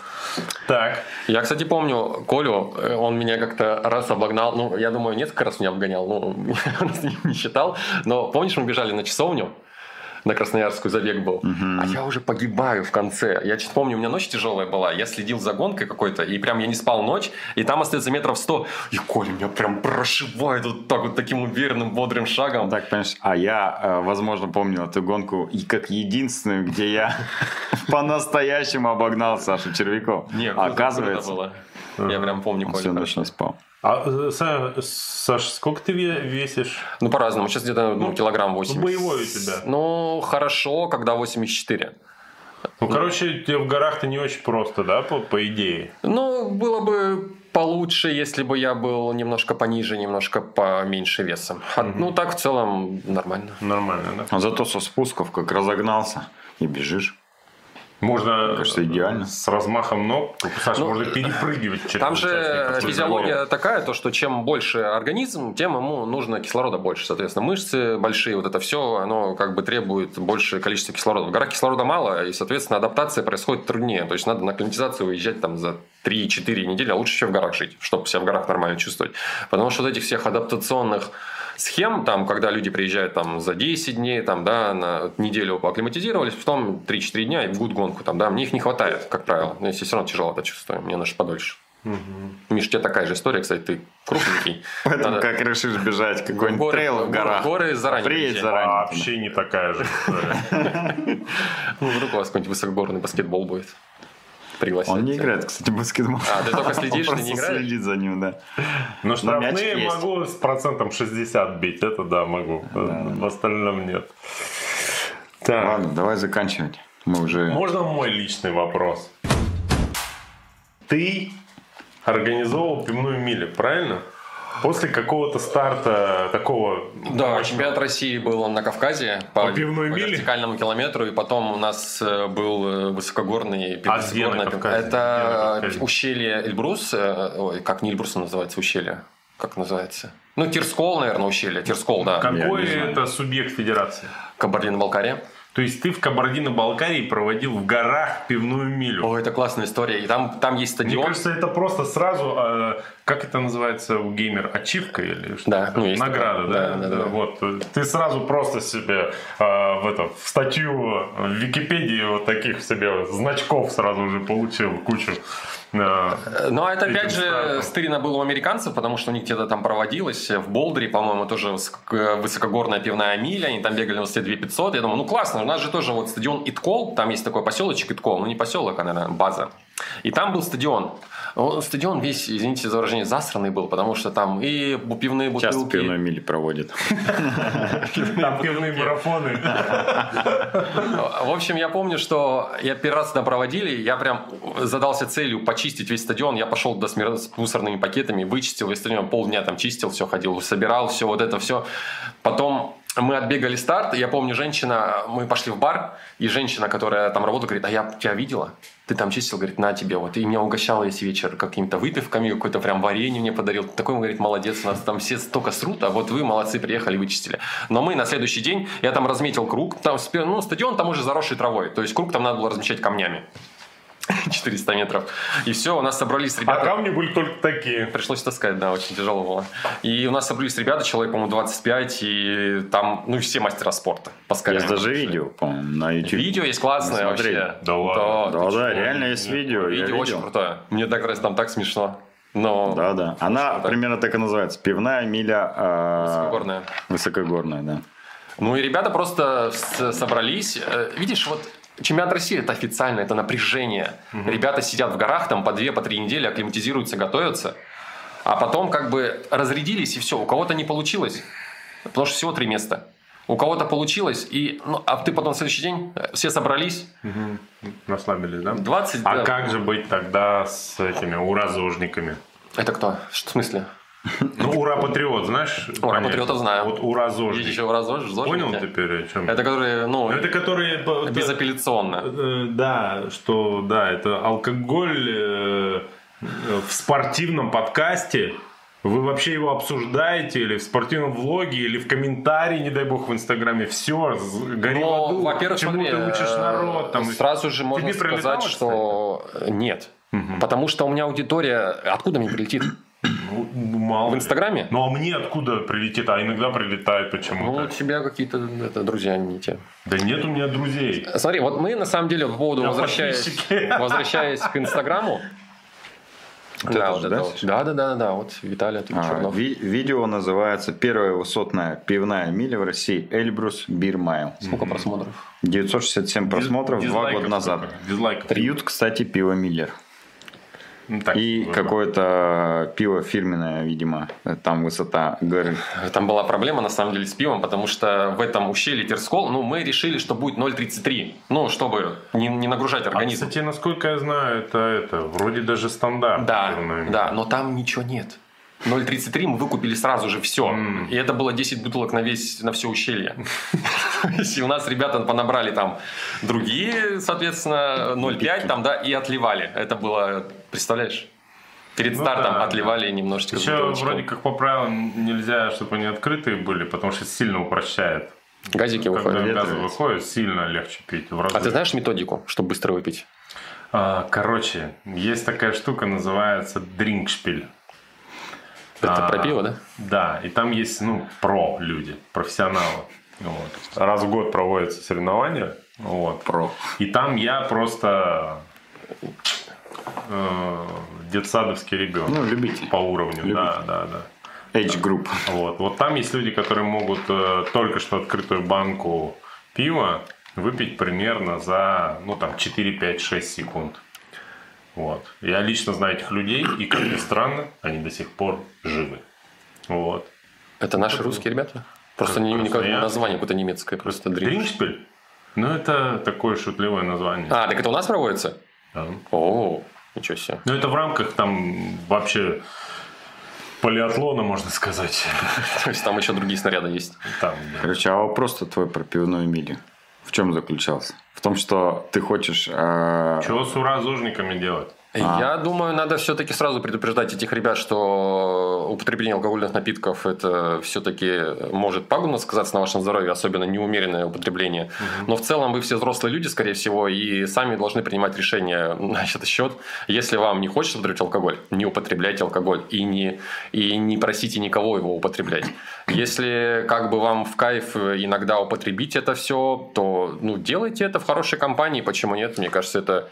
Так. Я, кстати, помню Колю, э, он меня как-то раз обогнал, ну, я думаю, несколько раз меня обгонял, ну, не считал, но помнишь, мы бежали на часовню, на Красноярскую забег был, а я уже погибаю в конце. Я чуть помню, у меня ночь тяжелая была, я следил за гонкой какой-то, и прям я не спал ночь, и там остается метров 100, и Коля меня прям прошивает вот так вот таким уверенным, бодрым шагом. Так, понимаешь, а я, э, возможно, помнил эту гонку и как единственную, где я по-настоящему обогнал Сашу Червяков. Не, круто, Оказывается. Я прям помню он Колю всю ночь не спал. А, э, Са- Саш, сколько ты ве- весишь? Ну, по-разному. Сейчас где-то ну, килограмм 80. боевой у тебя. Ну, хорошо, когда 84. Ну, короче, тебе в горах-то не очень просто, да, по, по идее? Ну, было бы получше, если бы я был немножко пониже, немножко поменьше весом. А, Ну, так в целом нормально. Нормально, да? А зато со спусков как разогнался и бежишь. Можно кажется, идеально. с размахом ног, Саша, Ну, можно перепрыгивать через Там же физиология такая, то, что чем больше организм, тем ему нужно кислорода больше. Соответственно, мышцы большие, вот это все, оно как бы требует большее количество кислорода. В горах кислорода мало, и, соответственно, адаптация происходит труднее. То есть надо на акклиматизацию уезжать там за 3-4 недели, а лучше еще в горах жить, чтобы себя в горах нормально чувствовать. Потому что вот этих всех адаптационных схем, там, когда люди приезжают там, за 10 дней, там, да, на неделю поакклиматизировались, потом 3-4 дня и бегут гонку. Там, да, мне их не хватает, как правило. Но если все равно тяжело это чувствую, мне нужно подольше. Миш, у тебя такая же история, кстати, ты крупненький. Поэтому Надо- как решишь бежать какой-нибудь горы- трейл в горах, горы заранее приедь заранее. туда. Вообще не такая же история. Ну, вдруг у вас какой-нибудь высокогорный баскетбол будет. Пригласить. Он не играет, кстати, в баскетбол. А, ты только следишь, ты не играешь? следит за ним, да. Но штрафные могу с процентом 60 бить, это да, могу. В остальном нет. Так, Ладно, давай заканчивать. Мы уже... можно мой личный вопрос? Ты организовал пивную милю, правильно? После какого-то старта такого... Да, мощного. чемпионат России был на Кавказе по, По пивной по миле? вертикальному километру, и потом у нас э, был э, высокогорный А где на высокогорная пи- Кавказе? Где на Это ущелье Эльбрус, э, ой, как не Эльбрус называется, ущелье, как называется? Ну, Тирскол, наверное, ущелье, Тирскол, да, Какой это субъект федерации? Кабардино-Балкария. То есть ты в Кабардино-Балкарии проводил в горах пивную милю? Ой, это классная история, и там, там есть Мне стадион. кажется, это просто сразу, э, как это называется у геймер, ачивка или что? Да, ну, есть Награда, такое. да? Да, да, да. Вот. Ты сразу просто себе э, в, это, в статью в Википедии вот таких себе значков сразу же получил кучу. Э, Ну, а это опять же стартом. стырено было у американцев, потому что у них где-то там проводилось. В Болдере, по-моему, тоже высоко- высокогорная пивная миля. Они там бегали на высоте 2500. Я думаю, ну классно, у нас же тоже вот стадион Иткол. Там есть такой поселочек Иткол. Ну, не поселок, а, наверное, база. И там был стадион. Он- Стадион весь, извините за выражение, засранный был, потому что там и пивные бутылки. Часто пивной мили проводит. Там пивные марафоны. В общем, я помню, что я первый раз это проводили, я прям задался целью почистить весь стадион. Я пошел до с мусорными пакетами, вычистил весь стадион, полдня там чистил, все ходил, собирал все вот это все. Потом мы отбегали старт, я помню, женщина, мы пошли в бар, и женщина, которая там работала, говорит, а я тебя видела, ты там чистил, говорит, на тебе, вот, и меня угощала весь вечер какими-то выпивками, какой-то прям варенье мне подарил, такой, он говорит, молодец, у нас там все столько срут, а вот вы, молодцы, приехали, вычистили. Но мы на следующий день, я там разметил круг, там, ну, стадион там уже заросший травой, то есть круг там надо было размечать камнями. 400 метров. И все, у нас собрались А ребята. камни были только такие. Пришлось таскать, да, очень тяжело было. И у нас собрались ребята, человек, по-моему, 25, и там, ну, все мастера спорта. По скале. Есть даже видео, по-моему, на YouTube. Видео есть классное Смотри. вообще. Да ладно? Да, да, чё? реально есть видео. Видео очень видел. крутое. Мне так раз там так смешно. Но Да, да. Она круто. примерно так и называется. Пивная миля э, высокогорное. Высокогорная, да. Ну и ребята просто с- собрались. Э, Видишь, вот чемпионат России это официально, это напряжение. Ребята сидят в горах там по две, по три недели, акклиматизируются, готовятся. А потом как бы разрядились и все. У кого-то не получилось, потому что всего три места. У кого-то получилось, и, ну, а ты потом на следующий день э, все собрались, Расслабились, да? 20... А да. как же быть тогда с этими уразожниками? Это кто? В смысле? Ну, ура-патриот, знаешь? Ура понятие? патриотов знаю. Вот ура-зожник. Есть еще раз зожники. Понял теперь, о чем? Это которые, ну, Ну, это которые... безапелляционно. э, Да, что, да, это алкоголь э, в спортивном подкасте. Вы вообще его обсуждаете или в спортивном влоге, или в комментарии, не дай бог, в Инстаграме. Все, гори в Ну, аду, во-первых, чему смотри, ты учишь э, народ. Там, сразу же можно сказать, что нет. Потому что у меня аудитория... Откуда мне прилетит? Ну, мало В. Инстаграме? Ну, а мне откуда прилетит? А иногда прилетает Ну, почему-то. у тебя какие-то это, друзья не те. Да нет у меня друзей. Смотри, вот мы на самом деле по поводу, Я возвращаясь, возвращаясь к Инстаграму, Вот да, это вот же, это да, вот. да, да, да, да, вот Виталий тут А, Чернов. ви- видео называется «Первая высотная пивная миля в России. Эльбрус Бир Майл». Сколько просмотров? 967 просмотров два Дизлайков года назад. Дизлайков. Пьют, кстати, пиво Миллер. Ну, так, И какое-то пиво фирменное, видимо. Там высота горы. Там была проблема, на самом деле, с пивом, потому что в этом ущелье Терскол, ну, мы решили, что будет 0,33. Ну, чтобы не, не нагружать А, организм. кстати, насколько я знаю, это, это вроде даже стандарт. Да, да, но там ничего нет. 0,33 мы выкупили сразу же все. М. И это было 10 бутылок на, весь, на все ущелье. И у нас ребята понабрали там другие, соответственно, 0,5 там, да, и отливали. Это было, представляешь? Перед Ну стартом да, отливали немножечко. с Еще бутылочком. вроде как по правилам нельзя, чтобы они открытые были, потому что сильно упрощает. Газики Когда выходят. газы Ветры. выходят, сильно легче пить. А ты знаешь методику, чтобы быстро выпить? А, Короче, есть такая штука, называется дринкшпиль. Это А, про пиво, да? Да, и там есть, ну, про люди, профессионалы. Вот. Раз в год проводятся соревнования. Вот. Про. И там я просто э, детсадовский ребенок. Ну, любитель. По уровню, Любитель. да, да, да. Age Group. Вот. вот там есть люди, которые могут э, только что открытую банку пива выпить примерно за, ну, там, 4, 5, 6 секунд. Вот. Я лично знаю этих людей, и, как ни странно, они до сих пор живы. Вот. Это наши русские ребята? Просто не, Просто никак я- название какое-то немецкое, просто дринк. Дринкшпиль? Ну, это такое шутливое название. А, так это у нас проводится? О, ничего себе. Ну, это в рамках там вообще полиатлона, можно сказать. То есть там еще другие снаряды есть. Там, да. Короче, а вопрос-то твой про пивную милю. В чем заключался? В том, что ты хочешь... э, Чего с уразожниками делать? А. Я думаю, надо все-таки сразу предупреждать этих ребят, что употребление алкогольных напитков это все-таки может пагубно сказаться на вашем здоровье, особенно неумеренное употребление. Но в целом вы все взрослые люди, скорее всего, и сами должны принимать решение на этот счет. Если вам не хочется употреблять алкоголь, не употребляйте алкоголь и не, и не просите никого его употреблять. Если как бы вам в кайф иногда употребить это все, то ну, делайте это в хорошей компании. Почему нет? Мне кажется, это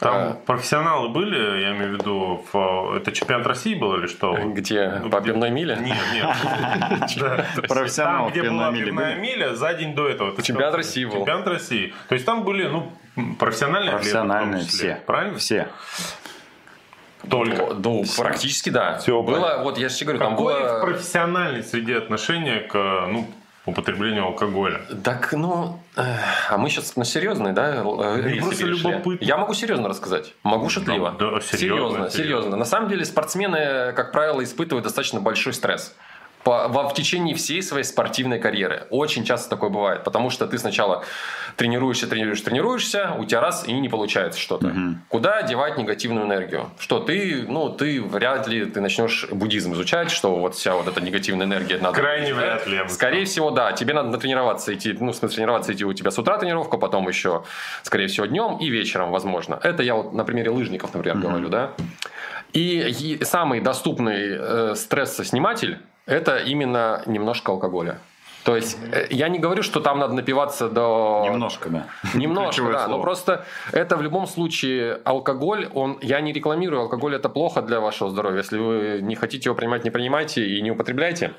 Там А. профессионалы были, я имею в виду, в- это чемпионат России был или что? Где? Ну, По где- пивной миле? Нет, нет. Профессионал Там, где была пивная миля, за день до этого. Чемпионат? России был. Чемпионат России. То есть там были, ну, профессиональные Профессиональные все. Правильно? Все. Только. Ну, практически да. Всё, было, понятно. вот я же тебе говорю, там Какое в было... профессиональной среде отношение к, ну, употреблению алкоголя? Так, ну, э, а мы сейчас на серьезный, да, э, просто любопытно. Я могу серьезно рассказать, могу шутливо. Да, да, серьезно, серьезно. серьезно. На самом деле спортсмены, как правило, испытывают достаточно большой стресс. По, во, в течение всей своей спортивной карьеры. Очень часто такое бывает. Потому что ты сначала тренируешься, тренируешься, тренируешься, у тебя раз и не получается что-то. Куда девать негативную энергию? Что ты, ну, ты вряд ли ты начнешь буддизм изучать, что вот вся вот эта негативная энергия надо... Крайне вряд ли, Скорее всего, да. Тебе надо натренироваться идти, ну, в смысле, тренироваться идти у тебя с утра тренировка, потом еще, скорее всего, днем и вечером, возможно. Это я вот на примере лыжников, например, говорю, да. И, и самый доступный э, стрессосниматель – это именно немножко алкоголя. То есть э, я не говорю, что там надо напиваться до... Немножко, да. Немножко, да. Но просто это в любом случае алкоголь, он, я не рекламирую, алкоголь это плохо для вашего здоровья. Если вы не хотите его принимать, не принимайте и не употребляйте.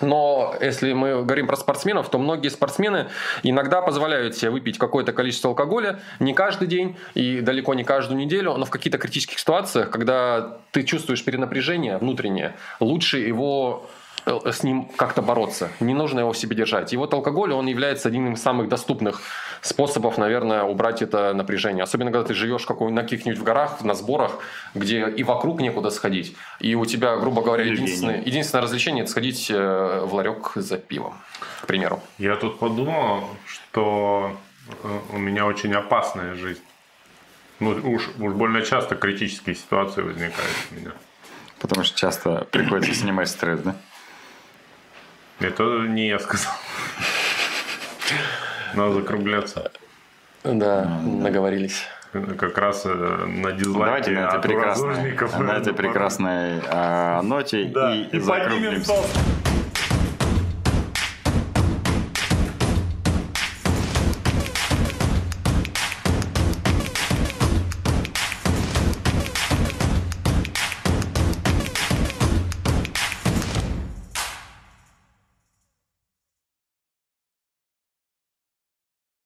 Но если мы говорим про спортсменов, то многие спортсмены иногда позволяют себе выпить какое-то количество алкоголя, не каждый день и далеко не каждую неделю, но в каких-то критических ситуациях, когда ты чувствуешь перенапряжение внутреннее, лучше его с ним как-то бороться. Не нужно его в себе держать. И вот алкоголь, он является одним из самых доступных способов, наверное, убрать это напряжение. Особенно, когда ты живешь какой- на каких-нибудь в горах, на сборах, где и вокруг некуда сходить. И у тебя, грубо говоря, единственное, единственное развлечение – это сходить э, в ларек за пивом, к примеру. Я тут подумал, что э, у меня очень опасная жизнь. Ну, уж, уж больно часто критические ситуации возникают у меня. Потому что часто приходится снимать стресс, да? Это не я сказал. Надо закругляться. Да, наговорились. Как раз э, на дизлайке Давайте на этой прекрасной, на этой прекрасной а, ноте Да. и, И поднимем закруглимся.